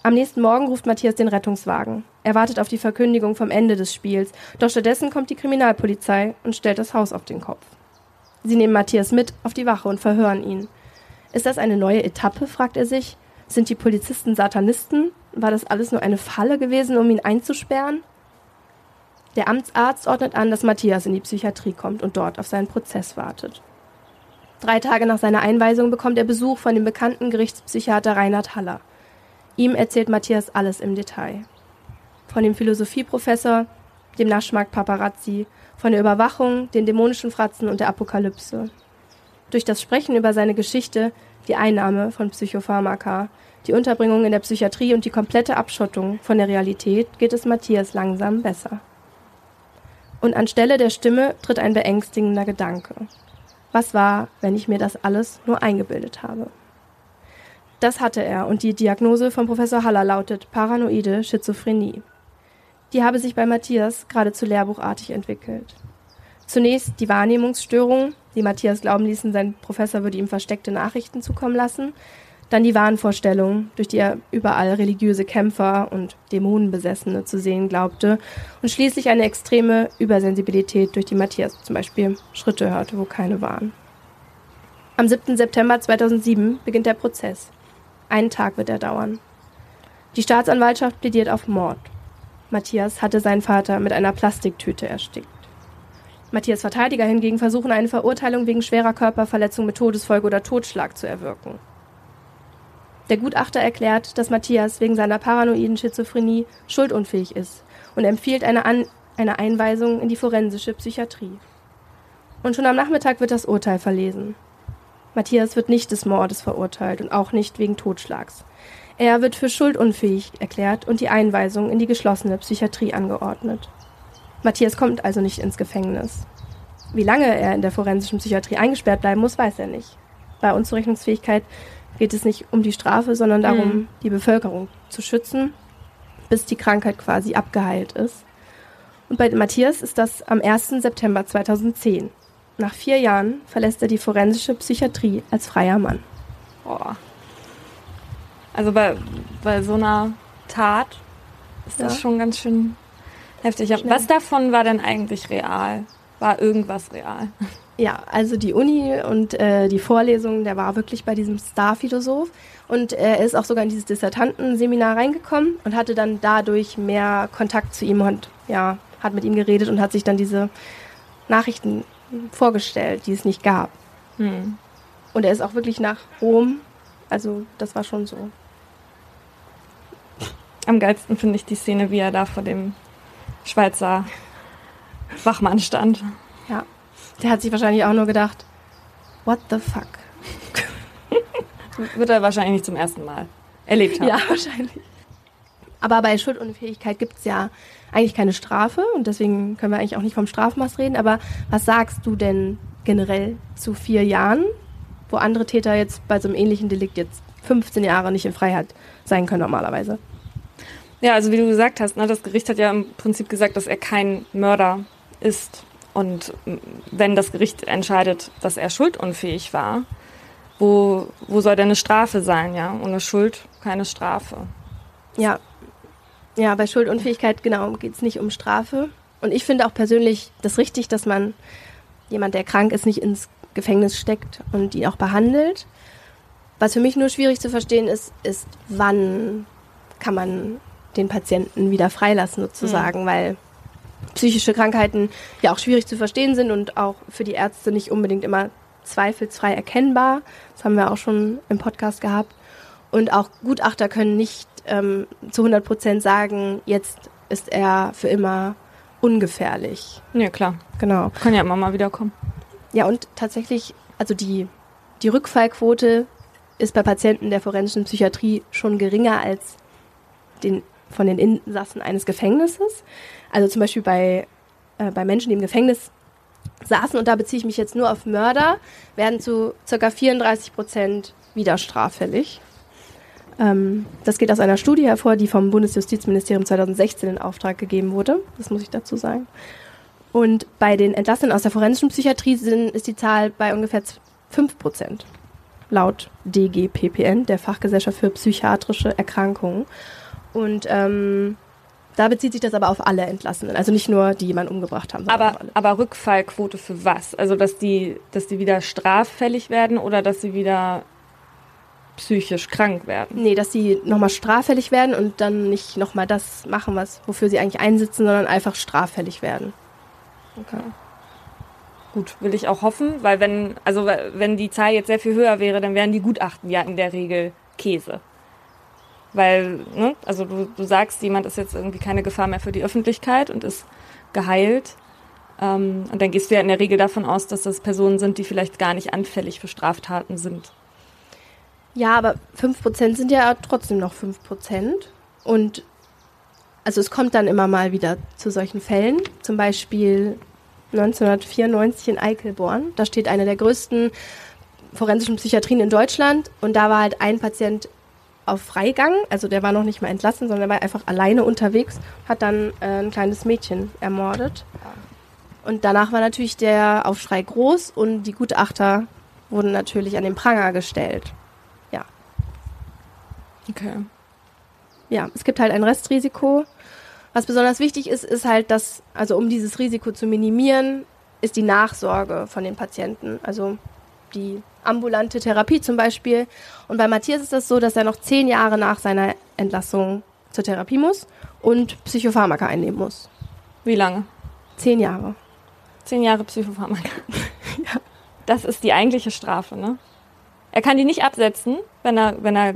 Am nächsten Morgen ruft Matthias den Rettungswagen. Er wartet auf die Verkündigung vom Ende des Spiels, doch stattdessen kommt die Kriminalpolizei und stellt das Haus auf den Kopf. Sie nehmen Matthias mit auf die Wache und verhören ihn. Ist das eine neue Etappe, fragt er sich. Sind die Polizisten Satanisten? War das alles nur eine Falle gewesen, um ihn einzusperren? Der Amtsarzt ordnet an, dass Matthias in die Psychiatrie kommt und dort auf seinen Prozess wartet. Drei Tage nach seiner Einweisung bekommt er Besuch von dem bekannten Gerichtspsychiater Reinhard Haller. Ihm erzählt Matthias alles im Detail. Von dem Philosophieprofessor, dem Naschmarkt Paparazzi, von der Überwachung, den dämonischen Fratzen und der Apokalypse. Durch das Sprechen über seine Geschichte, die Einnahme von Psychopharmaka, die Unterbringung in der Psychiatrie und die komplette Abschottung von der Realität geht es Matthias langsam besser. Und anstelle der Stimme tritt ein beängstigender Gedanke. Was war, wenn ich mir das alles nur eingebildet habe? Das hatte er und die Diagnose von Professor Haller lautet paranoide Schizophrenie. Die habe sich bei Matthias geradezu lehrbuchartig entwickelt. Zunächst die Wahrnehmungsstörung, die Matthias glauben ließen, sein Professor würde ihm versteckte Nachrichten zukommen lassen, dann die Wahnvorstellung, durch die er überall religiöse Kämpfer und Dämonenbesessene zu sehen glaubte. Und schließlich eine extreme Übersensibilität, durch die Matthias zum Beispiel Schritte hörte, wo keine waren. Am 7. September 2007 beginnt der Prozess. Einen Tag wird er dauern. Die Staatsanwaltschaft plädiert auf Mord. Matthias hatte seinen Vater mit einer Plastiktüte erstickt. Matthias Verteidiger hingegen versuchen eine Verurteilung wegen schwerer Körperverletzung mit Todesfolge oder Totschlag zu erwirken. Der Gutachter erklärt, dass Matthias wegen seiner paranoiden Schizophrenie schuldunfähig ist und empfiehlt eine, An eine Einweisung in die forensische Psychiatrie. Und schon am Nachmittag wird das Urteil verlesen. Matthias wird nicht des Mordes verurteilt und auch nicht wegen Totschlags. Er wird für schuldunfähig erklärt und die Einweisung in die geschlossene Psychiatrie angeordnet. Matthias kommt also nicht ins Gefängnis. Wie lange er in der forensischen Psychiatrie eingesperrt bleiben muss, weiß er nicht. Bei Unzurechnungsfähigkeit geht es nicht um die Strafe, sondern darum, mhm. die Bevölkerung zu schützen, bis die Krankheit quasi abgeheilt ist. Und bei Matthias ist das am 1. September 2010. Nach vier Jahren verlässt er die forensische Psychiatrie als freier Mann. Boah. Also bei, bei so einer Tat ist das ja. schon ganz schön heftig. Was davon war denn eigentlich real? War irgendwas real? Ja, also die Uni und äh, die Vorlesungen, der war wirklich bei diesem Star-Philosoph und er ist auch sogar in dieses Dissertantenseminar reingekommen und hatte dann dadurch mehr Kontakt zu ihm und ja, hat mit ihm geredet und hat sich dann diese Nachrichten vorgestellt, die es nicht gab. Hm. Und er ist auch wirklich nach Rom, also das war schon so. Am geilsten finde ich die Szene, wie er da vor dem Schweizer Wachmann stand. Ja. Der hat sich wahrscheinlich auch nur gedacht, what the fuck? Wird er wahrscheinlich nicht zum ersten Mal erlebt haben. Ja, wahrscheinlich. Aber bei Schuldunfähigkeit gibt es ja eigentlich keine Strafe und deswegen können wir eigentlich auch nicht vom Strafmaß reden. Aber was sagst du denn generell zu vier Jahren, wo andere Täter jetzt bei so einem ähnlichen Delikt jetzt 15 Jahre nicht in Freiheit sein können normalerweise? Ja, also wie du gesagt hast, ne, das Gericht hat ja im Prinzip gesagt, dass er kein Mörder ist. Und wenn das Gericht entscheidet, dass er schuldunfähig war, wo, wo soll denn eine Strafe sein, ja? Ohne Schuld keine Strafe. Ja. Ja, bei Schuldunfähigkeit, genau, geht es nicht um Strafe. Und ich finde auch persönlich das richtig, dass man jemand, der krank ist, nicht ins Gefängnis steckt und ihn auch behandelt. Was für mich nur schwierig zu verstehen ist, ist, wann kann man den Patienten wieder freilassen sozusagen, mhm. weil psychische Krankheiten ja auch schwierig zu verstehen sind und auch für die Ärzte nicht unbedingt immer zweifelsfrei erkennbar. Das haben wir auch schon im Podcast gehabt. Und auch Gutachter können nicht ähm, zu 100 Prozent sagen, jetzt ist er für immer ungefährlich. Ja, klar. Genau. Kann ja immer mal wieder kommen. Ja, und tatsächlich, also die, die Rückfallquote ist bei Patienten der forensischen Psychiatrie schon geringer als den, von den Insassen eines Gefängnisses. Also zum Beispiel bei, äh, bei Menschen, die im Gefängnis saßen, und da beziehe ich mich jetzt nur auf Mörder, werden zu ca. 34 Prozent wieder straffällig. Ähm, das geht aus einer Studie hervor, die vom Bundesjustizministerium 2016 in Auftrag gegeben wurde. Das muss ich dazu sagen. Und bei den Entlassenen aus der forensischen Psychiatrie sind, ist die Zahl bei ungefähr 5 Prozent. Laut DGPPN, der Fachgesellschaft für psychiatrische Erkrankungen. Und ähm, Da bezieht sich das aber auf alle Entlassenen, also nicht nur die jemanden umgebracht haben. Aber, aber Rückfallquote für was? Also dass die, dass die wieder straffällig werden oder dass sie wieder psychisch krank werden? Nee, dass sie nochmal straffällig werden und dann nicht nochmal das machen, was, wofür sie eigentlich einsitzen, sondern einfach straffällig werden. Okay. Gut, will ich auch hoffen, weil wenn, also wenn die Zahl jetzt sehr viel höher wäre, dann wären die Gutachten ja in der Regel Käse. Weil, ne, also du, du sagst, jemand ist jetzt irgendwie keine Gefahr mehr für die Öffentlichkeit und ist geheilt. Ähm, und dann gehst du ja in der Regel davon aus, dass das Personen sind, die vielleicht gar nicht anfällig für Straftaten sind. Ja, aber 5% sind ja trotzdem noch 5%. Und also es kommt dann immer mal wieder zu solchen Fällen. Zum Beispiel 1994 in Eichelborn. Da steht eine der größten forensischen Psychiatrien in Deutschland. Und da war halt ein Patient auf Freigang, also der war noch nicht mal entlassen, sondern er war einfach alleine unterwegs, hat dann äh, ein kleines Mädchen ermordet. Und danach war natürlich der Aufschrei groß und die Gutachter wurden natürlich an den Pranger gestellt. Ja. Okay. Ja, es gibt halt ein Restrisiko. Was besonders wichtig ist, ist halt, dass, also um dieses Risiko zu minimieren, ist die Nachsorge von den Patienten. Also die ambulante Therapie zum Beispiel. Und bei Matthias ist das so, dass er noch zehn Jahre nach seiner Entlassung zur Therapie muss und Psychopharmaka einnehmen muss. Wie lange? Zehn Jahre. Zehn Jahre Psychopharmaka. ja. Das ist die eigentliche Strafe, ne? Er kann die nicht absetzen, wenn er, wenn er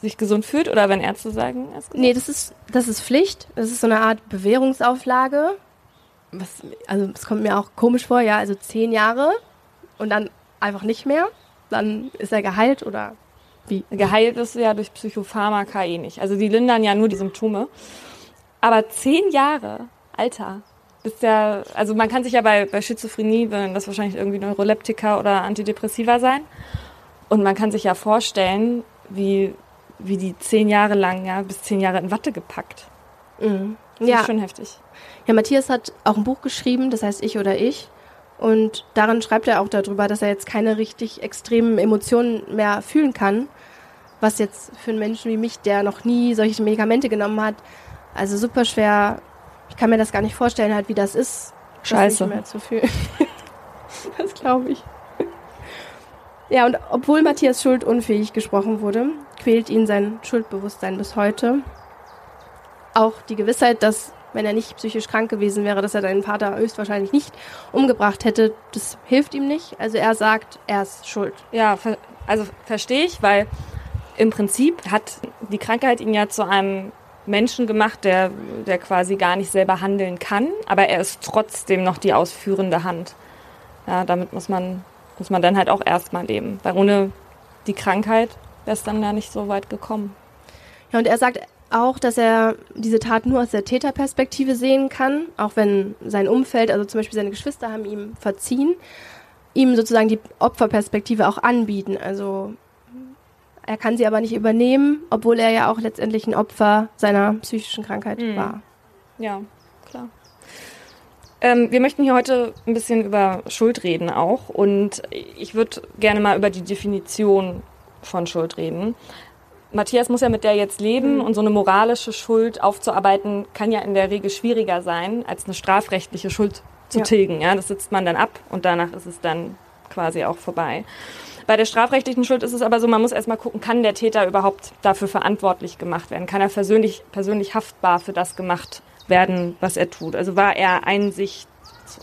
sich gesund fühlt oder wenn Ärzte sagen, er ist gesund? Nee, das ist, das ist Pflicht. Das ist so eine Art Bewährungsauflage. Was, also, es kommt mir auch komisch vor, ja, also zehn Jahre und dann einfach nicht mehr, dann ist er geheilt oder wie? Geheilt ist ja durch Psychopharmaka eh nicht. Also die lindern ja nur die Symptome. Aber zehn Jahre, Alter, ist ja, also man kann sich ja bei, bei Schizophrenie, wenn das wahrscheinlich irgendwie Neuroleptika oder Antidepressiva sein. Und man kann sich ja vorstellen, wie, wie die zehn Jahre lang, ja, bis zehn Jahre in Watte gepackt. Mhm. Das ja. ist schon heftig. Ja, Matthias hat auch ein Buch geschrieben, das heißt Ich oder Ich. Und darin schreibt er auch darüber, dass er jetzt keine richtig extremen Emotionen mehr fühlen kann. Was jetzt für einen Menschen wie mich, der noch nie solche Medikamente genommen hat, also super schwer. Ich kann mir das gar nicht vorstellen, halt, wie das ist, Scheiße. nicht mehr zu fühlen. das glaube ich. Ja, und obwohl Matthias Schuld unfähig gesprochen wurde, quält ihn sein Schuldbewusstsein bis heute. Auch die Gewissheit, dass wenn er nicht psychisch krank gewesen wäre, dass er deinen Vater höchstwahrscheinlich nicht umgebracht hätte. Das hilft ihm nicht. Also er sagt, er ist schuld. Ja, also verstehe ich, weil im Prinzip hat die Krankheit ihn ja zu einem Menschen gemacht, der, der quasi gar nicht selber handeln kann, aber er ist trotzdem noch die ausführende Hand. Ja, damit muss man, muss man dann halt auch erstmal leben, weil ohne die Krankheit wäre es dann ja nicht so weit gekommen. Ja, und er sagt, auch, dass er diese Tat nur aus der Täterperspektive sehen kann, auch wenn sein Umfeld, also zum Beispiel seine Geschwister haben ihm verziehen, ihm sozusagen die Opferperspektive auch anbieten. Also er kann sie aber nicht übernehmen, obwohl er ja auch letztendlich ein Opfer seiner psychischen Krankheit mhm. war. Ja, klar. Ähm, wir möchten hier heute ein bisschen über Schuld reden auch und ich würde gerne mal über die Definition von Schuld reden. Matthias muss ja mit der jetzt leben mhm. und so eine moralische Schuld aufzuarbeiten kann ja in der Regel schwieriger sein, als eine strafrechtliche Schuld zu ja. tilgen. Ja, das sitzt man dann ab und danach ist es dann quasi auch vorbei. Bei der strafrechtlichen Schuld ist es aber so, man muss erstmal gucken, kann der Täter überhaupt dafür verantwortlich gemacht werden? Kann er persönlich, persönlich haftbar für das gemacht werden, was er tut? Also war er einsicht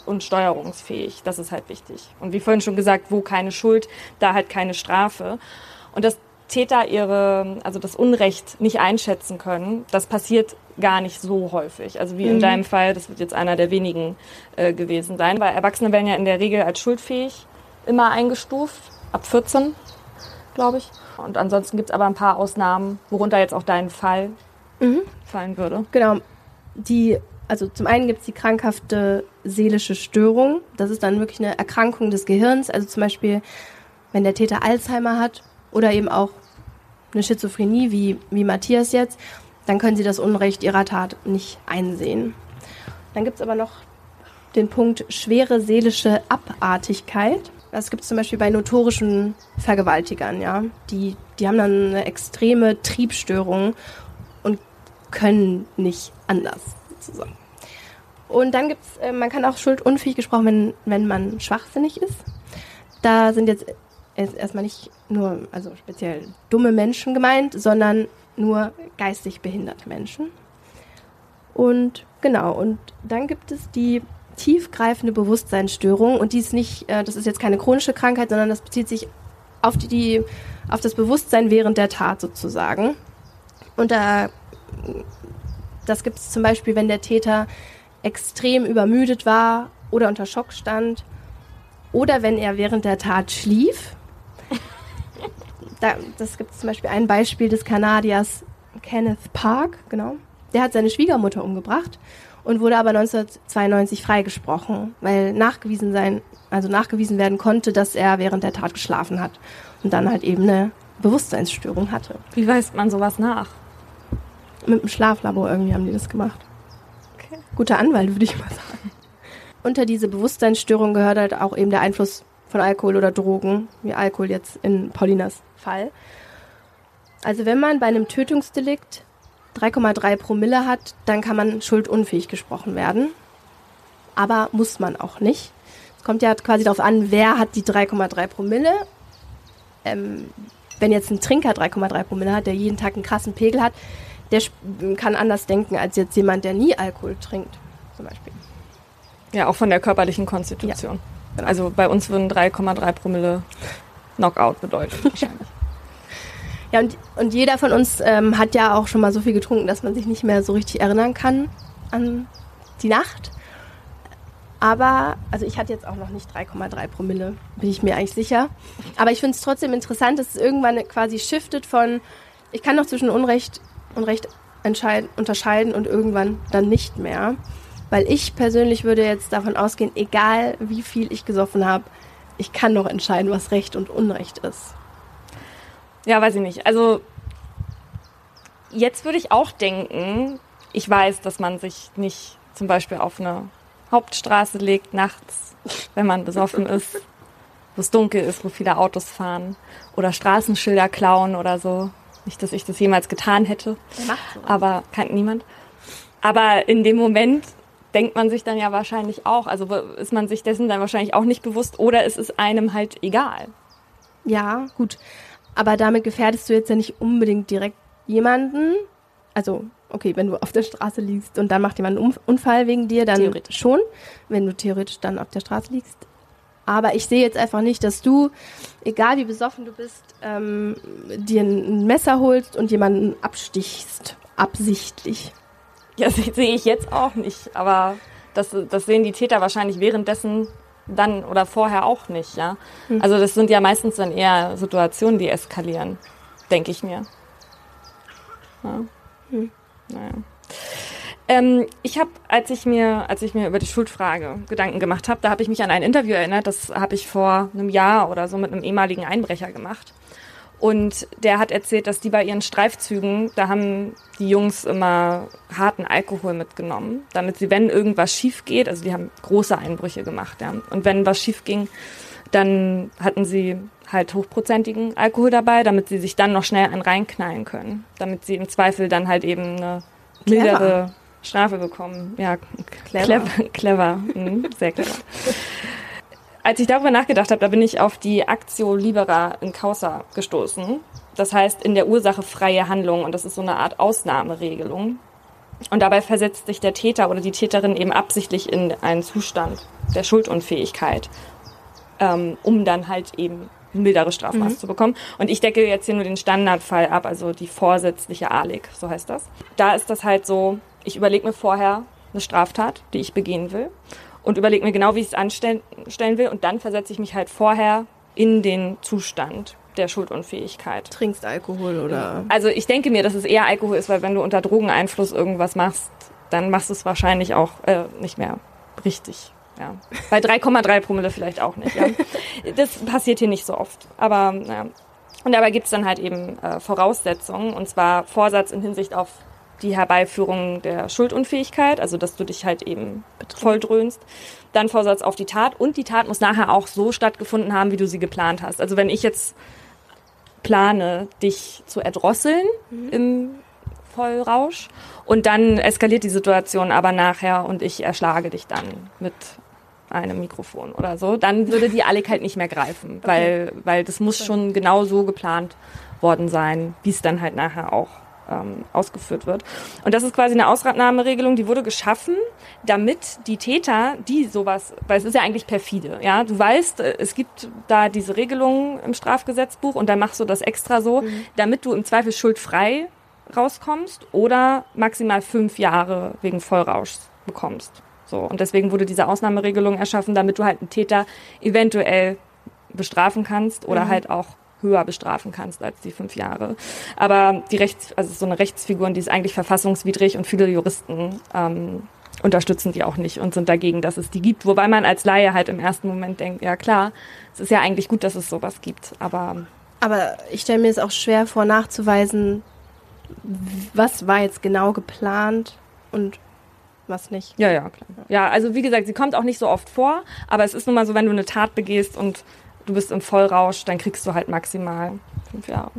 und steuerungsfähig? Das ist halt wichtig. Und wie vorhin schon gesagt, wo keine Schuld, da halt keine Strafe. Und das Täter ihre, also das Unrecht nicht einschätzen können, das passiert gar nicht so häufig. Also wie in mhm. deinem Fall, das wird jetzt einer der wenigen äh, gewesen sein, weil Erwachsene werden ja in der Regel als schuldfähig immer eingestuft, ab 14, glaube ich. Und ansonsten gibt es aber ein paar Ausnahmen, worunter jetzt auch dein Fall mhm. fallen würde. Genau. Die, also zum einen gibt es die krankhafte seelische Störung. Das ist dann wirklich eine Erkrankung des Gehirns. Also zum Beispiel, wenn der Täter Alzheimer hat oder eben auch eine Schizophrenie wie, wie Matthias jetzt, dann können sie das Unrecht ihrer Tat nicht einsehen. Dann gibt es aber noch den Punkt schwere seelische Abartigkeit. Das gibt es zum Beispiel bei notorischen Vergewaltigern, ja. Die, die haben dann eine extreme Triebstörung und können nicht anders, sozusagen. Und dann gibt's, äh, man kann auch schuldunfähig gesprochen, wenn, wenn man schwachsinnig ist. Da sind jetzt erstmal nicht nur, also speziell dumme Menschen gemeint, sondern nur geistig behinderte Menschen. Und genau, und dann gibt es die tiefgreifende Bewusstseinsstörung und die ist nicht, äh, das ist jetzt keine chronische Krankheit, sondern das bezieht sich auf die, die auf das Bewusstsein während der Tat sozusagen. Und da das gibt es zum Beispiel, wenn der Täter extrem übermüdet war oder unter Schock stand oder wenn er während der Tat schlief. Da, das gibt es zum Beispiel ein Beispiel des Kanadiers Kenneth Park, genau. Der hat seine Schwiegermutter umgebracht und wurde aber 1992 freigesprochen, weil nachgewiesen sein, also nachgewiesen werden konnte, dass er während der Tat geschlafen hat und dann halt eben eine Bewusstseinsstörung hatte. Wie weist man sowas nach? Mit dem Schlaflabor irgendwie haben die das gemacht. Okay. Guter Anwalt, würde ich mal sagen. Unter diese Bewusstseinsstörung gehört halt auch eben der Einfluss von Alkohol oder Drogen, wie Alkohol jetzt in Paulinas Fall. Also wenn man bei einem Tötungsdelikt 3,3 Promille hat, dann kann man schuldunfähig gesprochen werden. Aber muss man auch nicht. Es kommt ja quasi darauf an, wer hat die 3,3 Promille. Ähm, wenn jetzt ein Trinker 3,3 Promille hat, der jeden Tag einen krassen Pegel hat, der kann anders denken als jetzt jemand, der nie Alkohol trinkt, zum Beispiel. Ja, auch von der körperlichen Konstitution. Ja, genau. Also bei uns würden 3,3 Promille Knockout bedeuten, wahrscheinlich. Ja, und, und jeder von uns ähm, hat ja auch schon mal so viel getrunken, dass man sich nicht mehr so richtig erinnern kann an die Nacht. Aber, also ich hatte jetzt auch noch nicht 3,3 Promille, bin ich mir eigentlich sicher. Aber ich finde es trotzdem interessant, dass es irgendwann quasi shiftet von, ich kann noch zwischen Unrecht und Recht unterscheiden und irgendwann dann nicht mehr. Weil ich persönlich würde jetzt davon ausgehen, egal wie viel ich gesoffen habe, ich kann noch entscheiden, was Recht und Unrecht ist. Ja, weiß ich nicht. Also jetzt würde ich auch denken, ich weiß, dass man sich nicht zum Beispiel auf eine Hauptstraße legt nachts, wenn man besoffen ist, wo es dunkel ist, wo viele Autos fahren oder Straßenschilder klauen oder so. Nicht, dass ich das jemals getan hätte, aber kennt niemand. Aber in dem Moment denkt man sich dann ja wahrscheinlich auch, also ist man sich dessen dann wahrscheinlich auch nicht bewusst oder ist es einem halt egal. Ja, gut. Aber damit gefährdest du jetzt ja nicht unbedingt direkt jemanden. Also, okay, wenn du auf der Straße liegst und dann macht jemand einen Unfall wegen dir, dann schon, wenn du theoretisch dann auf der Straße liegst. Aber ich sehe jetzt einfach nicht, dass du, egal wie besoffen du bist, ähm, dir ein Messer holst und jemanden abstichst. Absichtlich. Ja, das sehe ich jetzt auch nicht. Aber das, das sehen die Täter wahrscheinlich währenddessen dann oder vorher auch nicht, ja. Hm. Also das sind ja meistens dann eher Situationen, die eskalieren, denke ich mir. Ja. Hm. Naja. Ähm, ich habe, als ich mir, als ich mir über die Schuldfrage Gedanken gemacht habe, da habe ich mich an ein Interview erinnert. Das habe ich vor einem Jahr oder so mit einem ehemaligen Einbrecher gemacht. Und der hat erzählt, dass die bei ihren Streifzügen, da haben die Jungs immer harten Alkohol mitgenommen, damit sie, wenn irgendwas schief geht, also die haben große Einbrüche gemacht, ja. Und wenn was schief ging, dann hatten sie halt hochprozentigen Alkohol dabei, damit sie sich dann noch schnell einen reinknallen können, damit sie im Zweifel dann halt eben eine mildere Strafe bekommen. Ja, clever. Clever, clever. Mhm, sehr clever. Als ich darüber nachgedacht habe, da bin ich auf die Actio Libera in Causa gestoßen. Das heißt in der Ursache freie Handlung und das ist so eine Art Ausnahmeregelung. Und dabei versetzt sich der Täter oder die Täterin eben absichtlich in einen Zustand der Schuldunfähigkeit, ähm, um dann halt eben ein milderes Strafmaß mhm. zu bekommen. Und ich decke jetzt hier nur den Standardfall ab, also die vorsätzliche ALEG, so heißt das. Da ist das halt so, ich überlege mir vorher eine Straftat, die ich begehen will und überlege mir genau, wie ich es anstellen will und dann versetze ich mich halt vorher in den Zustand der Schuldunfähigkeit. Trinkst Alkohol oder? Also ich denke mir, dass es eher Alkohol ist, weil wenn du unter Drogeneinfluss irgendwas machst, dann machst du es wahrscheinlich auch äh, nicht mehr richtig. Ja. Bei 3,3 Promille vielleicht auch nicht. Ja. Das passiert hier nicht so oft. Aber naja. Und dabei gibt es dann halt eben äh, Voraussetzungen, und zwar Vorsatz in Hinsicht auf die Herbeiführung der Schuldunfähigkeit, also dass du dich halt eben voll dröhnst. Dann Vorsatz auf die Tat und die Tat muss nachher auch so stattgefunden haben, wie du sie geplant hast. Also wenn ich jetzt plane, dich zu erdrosseln mhm. im Vollrausch. Und dann eskaliert die Situation aber nachher und ich erschlage dich dann mit einem Mikrofon oder so. Dann würde die Alec halt nicht mehr greifen, okay. weil, weil das muss schon genau so geplant worden sein, wie es dann halt nachher auch ähm, ausgeführt wird. Und das ist quasi eine Ausnahmeregelung, die wurde geschaffen, damit die Täter, die sowas, weil es ist ja eigentlich perfide, ja, du weißt, äh, es gibt da diese Regelungen im Strafgesetzbuch und dann machst du das extra so, mhm. damit du im Zweifel schuldfrei rauskommst oder maximal fünf Jahre wegen Vollrauschs bekommst. So. Und deswegen wurde diese Ausnahmeregelung erschaffen, damit du halt einen Täter eventuell bestrafen kannst oder mhm. halt auch höher bestrafen kannst als die fünf Jahre. Aber die Rechts, also so eine Rechtsfigur, die ist eigentlich verfassungswidrig und viele Juristen ähm, unterstützen die auch nicht und sind dagegen, dass es die gibt. Wobei man als Laie halt im ersten Moment denkt, ja klar, es ist ja eigentlich gut, dass es sowas gibt. Aber aber ich stelle mir es auch schwer vor, nachzuweisen, was war jetzt genau geplant und was nicht. Ja, ja, klar. Ja, also wie gesagt, sie kommt auch nicht so oft vor, aber es ist nun mal so, wenn du eine Tat begehst und du bist im Vollrausch, dann kriegst du halt maximal fünf Jahre.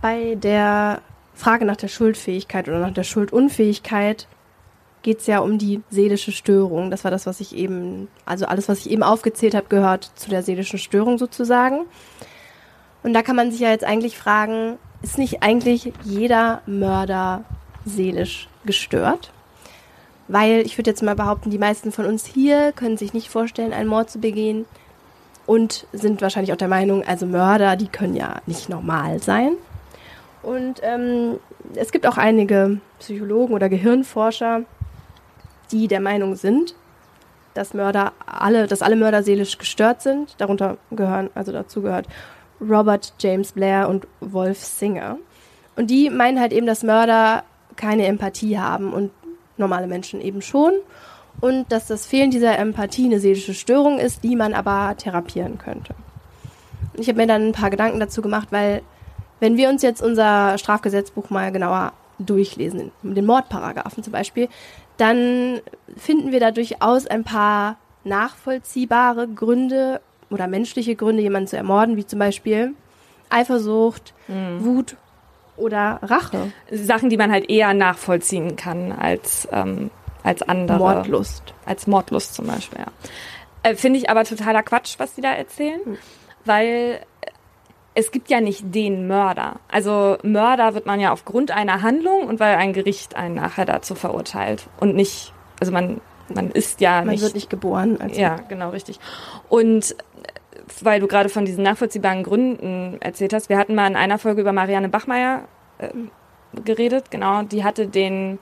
Bei der Frage nach der Schuldfähigkeit oder nach der Schuldunfähigkeit geht es ja um die seelische Störung. Das war das, was ich eben, also alles, was ich eben aufgezählt habe, gehört zu der seelischen Störung sozusagen. Und da kann man sich ja jetzt eigentlich fragen, ist nicht eigentlich jeder Mörder seelisch gestört? Weil ich würde jetzt mal behaupten, die meisten von uns hier können sich nicht vorstellen, einen Mord zu begehen und sind wahrscheinlich auch der Meinung, also Mörder, die können ja nicht normal sein. Und ähm, es gibt auch einige Psychologen oder Gehirnforscher, die der Meinung sind, dass Mörder alle, dass alle Mörder seelisch gestört sind. Darunter gehören, also dazu gehört Robert James Blair und Wolf Singer. Und die meinen halt eben, dass Mörder keine Empathie haben und normale Menschen eben schon und dass das Fehlen dieser Empathie eine seelische Störung ist, die man aber therapieren könnte. Ich habe mir dann ein paar Gedanken dazu gemacht, weil wenn wir uns jetzt unser Strafgesetzbuch mal genauer durchlesen, den Mordparagraphen zum Beispiel, dann finden wir da durchaus ein paar nachvollziehbare Gründe oder menschliche Gründe, jemanden zu ermorden, wie zum Beispiel Eifersucht, mhm. Wut oder Rache. Sachen, die man halt eher nachvollziehen kann als ähm, als andere. Mordlust. Als Mordlust zum Beispiel, ja. Äh, Finde ich aber totaler Quatsch, was die da erzählen, hm. weil es gibt ja nicht den Mörder. Also Mörder wird man ja aufgrund einer Handlung und weil ein Gericht einen nachher dazu verurteilt und nicht, also man, man ist ja man nicht. Man wird nicht geboren. Also. Ja, genau, richtig. Und weil du gerade von diesen nachvollziehbaren Gründen erzählt hast, wir hatten mal in einer Folge über Marianne Bachmeier äh, geredet, genau, die hatte den,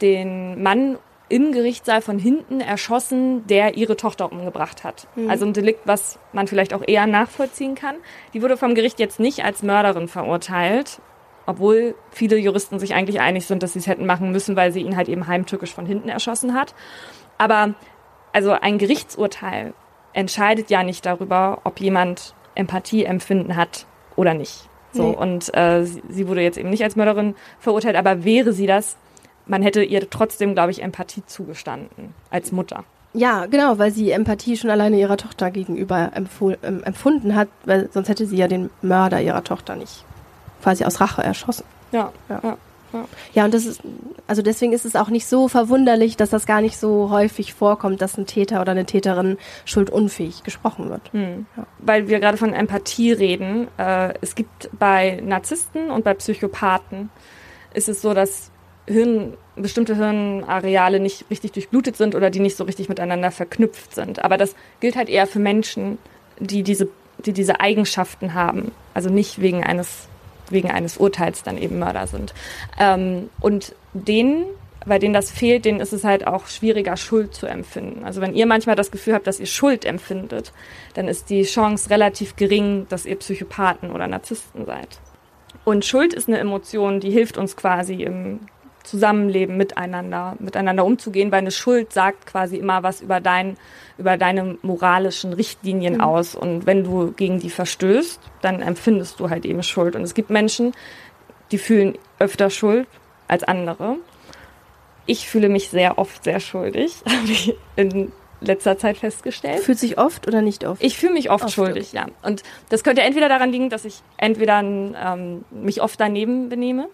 den Mann im Gerichtssaal von hinten erschossen, der ihre Tochter umgebracht hat. Mhm. Also ein Delikt, was man vielleicht auch eher nachvollziehen kann. Die wurde vom Gericht jetzt nicht als Mörderin verurteilt, obwohl viele Juristen sich eigentlich einig sind, dass sie es hätten machen müssen, weil sie ihn halt eben heimtückisch von hinten erschossen hat. Aber also ein Gerichtsurteil entscheidet ja nicht darüber, ob jemand Empathie empfinden hat oder nicht. So, nee. und äh, sie, sie wurde jetzt eben nicht als Mörderin verurteilt, aber wäre sie das, man hätte ihr trotzdem, glaube ich, Empathie zugestanden als Mutter. Ja, genau, weil sie Empathie schon alleine ihrer Tochter gegenüber ähm, empfunden hat, weil sonst hätte sie ja den Mörder ihrer Tochter nicht quasi aus Rache erschossen. Ja, ja. ja. Ja. ja, und das ist, also deswegen ist es auch nicht so verwunderlich, dass das gar nicht so häufig vorkommt, dass ein Täter oder eine Täterin schuldunfähig gesprochen wird. Hm. Ja. Weil wir gerade von Empathie reden. Äh, es gibt bei Narzissten und bei Psychopathen ist es so, dass Hirn, bestimmte Hirnareale nicht richtig durchblutet sind oder die nicht so richtig miteinander verknüpft sind. Aber das gilt halt eher für Menschen, die diese, die diese Eigenschaften haben. Also nicht wegen eines, wegen eines Urteils dann eben Mörder sind. Ähm, und denen, bei denen das fehlt, denen ist es halt auch schwieriger, Schuld zu empfinden. Also wenn ihr manchmal das Gefühl habt, dass ihr Schuld empfindet, dann ist die Chance relativ gering, dass ihr Psychopathen oder Narzissten seid. Und Schuld ist eine Emotion, die hilft uns quasi im Zusammenleben miteinander, miteinander umzugehen, weil eine Schuld sagt quasi immer was über dein, über deine moralischen Richtlinien mhm. aus. Und wenn du gegen die verstößt, dann empfindest du halt eben Schuld. Und es gibt Menschen, die fühlen öfter Schuld als andere. Ich fühle mich sehr oft sehr schuldig. In letzter Zeit festgestellt. Fühlt sich oft oder nicht oft? Ich fühle mich oft, oft schuldig, okay. ja. Und das könnte entweder daran liegen, dass ich entweder ähm, mich oft daneben benehme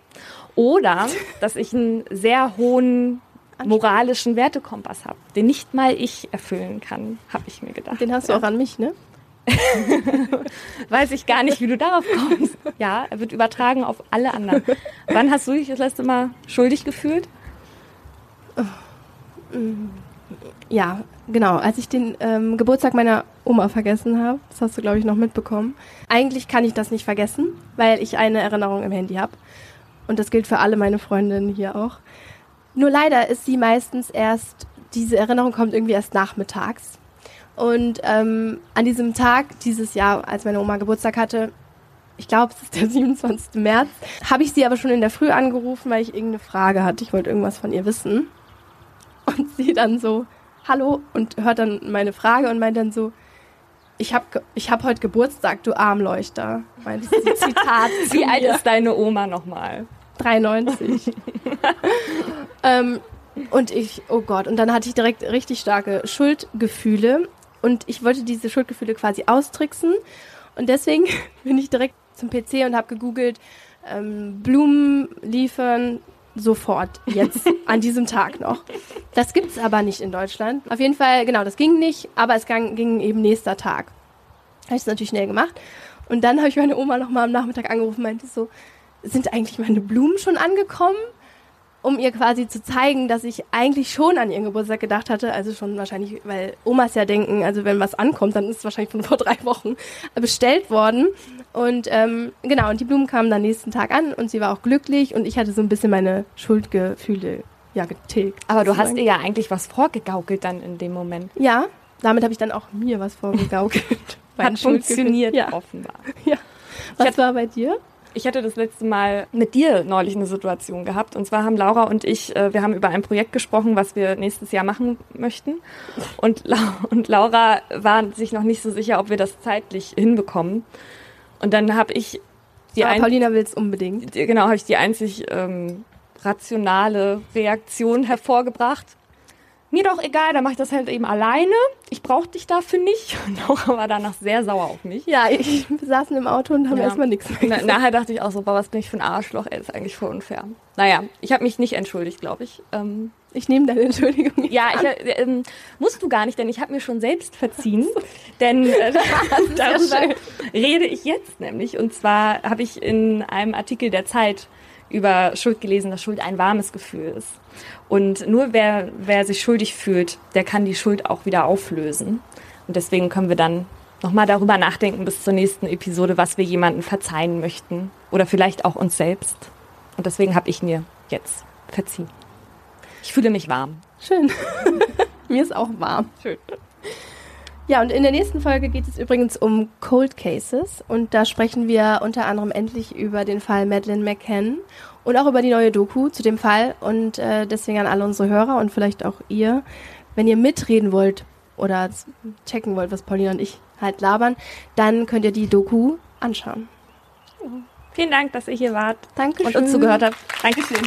oder dass ich einen sehr hohen moralischen Wertekompass habe, den nicht mal ich erfüllen kann, habe ich mir gedacht. Den hast du auch an mich, ne? Weiß ich gar nicht, wie du darauf kommst. Ja, er wird übertragen auf alle anderen. Wann hast du dich das letzte Mal schuldig gefühlt? Ja, genau. Als ich den ähm, Geburtstag meiner Oma vergessen habe, das hast du, glaube ich, noch mitbekommen. Eigentlich kann ich das nicht vergessen, weil ich eine Erinnerung im Handy habe. Und das gilt für alle meine Freundinnen hier auch. Nur leider ist sie meistens erst, diese Erinnerung kommt irgendwie erst nachmittags. Und ähm, an diesem Tag, dieses Jahr, als meine Oma Geburtstag hatte, ich glaube, es ist der 27. März, habe ich sie aber schon in der Früh angerufen, weil ich irgendeine Frage hatte. Ich wollte irgendwas von ihr wissen. Und sie dann so, hallo, und hört dann meine Frage und meint dann so, ich habe ich hab heute Geburtstag, du Armleuchter. Meint Zitat. Wie alt ist deine Oma nochmal? 93. ähm, und ich, oh Gott, und dann hatte ich direkt richtig starke Schuldgefühle und ich wollte diese Schuldgefühle quasi austricksen und deswegen bin ich direkt zum PC und habe gegoogelt, ähm, Blumen liefern sofort, jetzt, an diesem Tag noch. Das gibt es aber nicht in Deutschland. Auf jeden Fall, genau, das ging nicht, aber es ging, ging eben nächster Tag. Habe ich es natürlich schnell gemacht. Und dann habe ich meine Oma nochmal am Nachmittag angerufen und meinte so, sind eigentlich meine Blumen schon angekommen? Um ihr quasi zu zeigen, dass ich eigentlich schon an ihren Geburtstag gedacht hatte. Also schon wahrscheinlich, weil Omas ja denken, also wenn was ankommt, dann ist es wahrscheinlich von vor drei Wochen bestellt worden. Und ähm, genau, und die Blumen kamen dann nächsten Tag an und sie war auch glücklich und ich hatte so ein bisschen meine Schuldgefühle ja getilgt. Aber du hast ihr ja eigentlich was vorgegaukelt dann in dem Moment. Ja, damit habe ich dann auch mir was vorgegaukelt. Hat funktioniert ja. offenbar. Ja. Was war bei dir? Ich hatte das letzte Mal mit dir neulich eine Situation gehabt. Und zwar haben Laura und ich, äh, wir haben über ein Projekt gesprochen, was wir nächstes Jahr machen möchten. Und, La und Laura war sich noch nicht so sicher, ob wir das zeitlich hinbekommen. Und dann habe ich die Aber Paulina will es unbedingt. Genau, habe ich die einzig ähm, rationale Reaktion hervorgebracht mir doch egal, dann mach ich das halt eben alleine. Ich brauche dich dafür nicht. Und Laura war danach sehr sauer auf mich. Ja, ich, wir saßen im Auto und haben ja. erstmal nichts mehr gesagt. nachher dachte ich auch so, boah, was bin ich für ein Arschloch, ey, ist eigentlich voll unfair. Naja, ich habe mich nicht entschuldigt, glaube ich. Ähm, ich nehme deine Entschuldigung. Ja, ich, äh, ähm, musst du gar nicht, denn ich habe mir schon selbst verziehen. denn äh, darüber rede ich jetzt nämlich. Und zwar habe ich in einem Artikel der Zeit über Schuld gelesen, dass Schuld ein warmes Gefühl ist. Und nur wer, wer sich schuldig fühlt, der kann die Schuld auch wieder auflösen. Und deswegen können wir dann nochmal darüber nachdenken bis zur nächsten Episode, was wir jemandem verzeihen möchten. Oder vielleicht auch uns selbst. Und deswegen habe ich mir jetzt verziehen. Ich fühle mich warm. Schön. mir ist auch warm. Schön. Ja, und in der nächsten Folge geht es übrigens um Cold Cases. Und da sprechen wir unter anderem endlich über den Fall Madeleine McCann und auch über die neue Doku zu dem Fall. Und äh, deswegen an alle unsere Hörer und vielleicht auch ihr, wenn ihr mitreden wollt oder checken wollt, was Paulina und ich halt labern, dann könnt ihr die Doku anschauen. Vielen Dank, dass ihr hier wart Danke und uns zugehört habt. Dankeschön.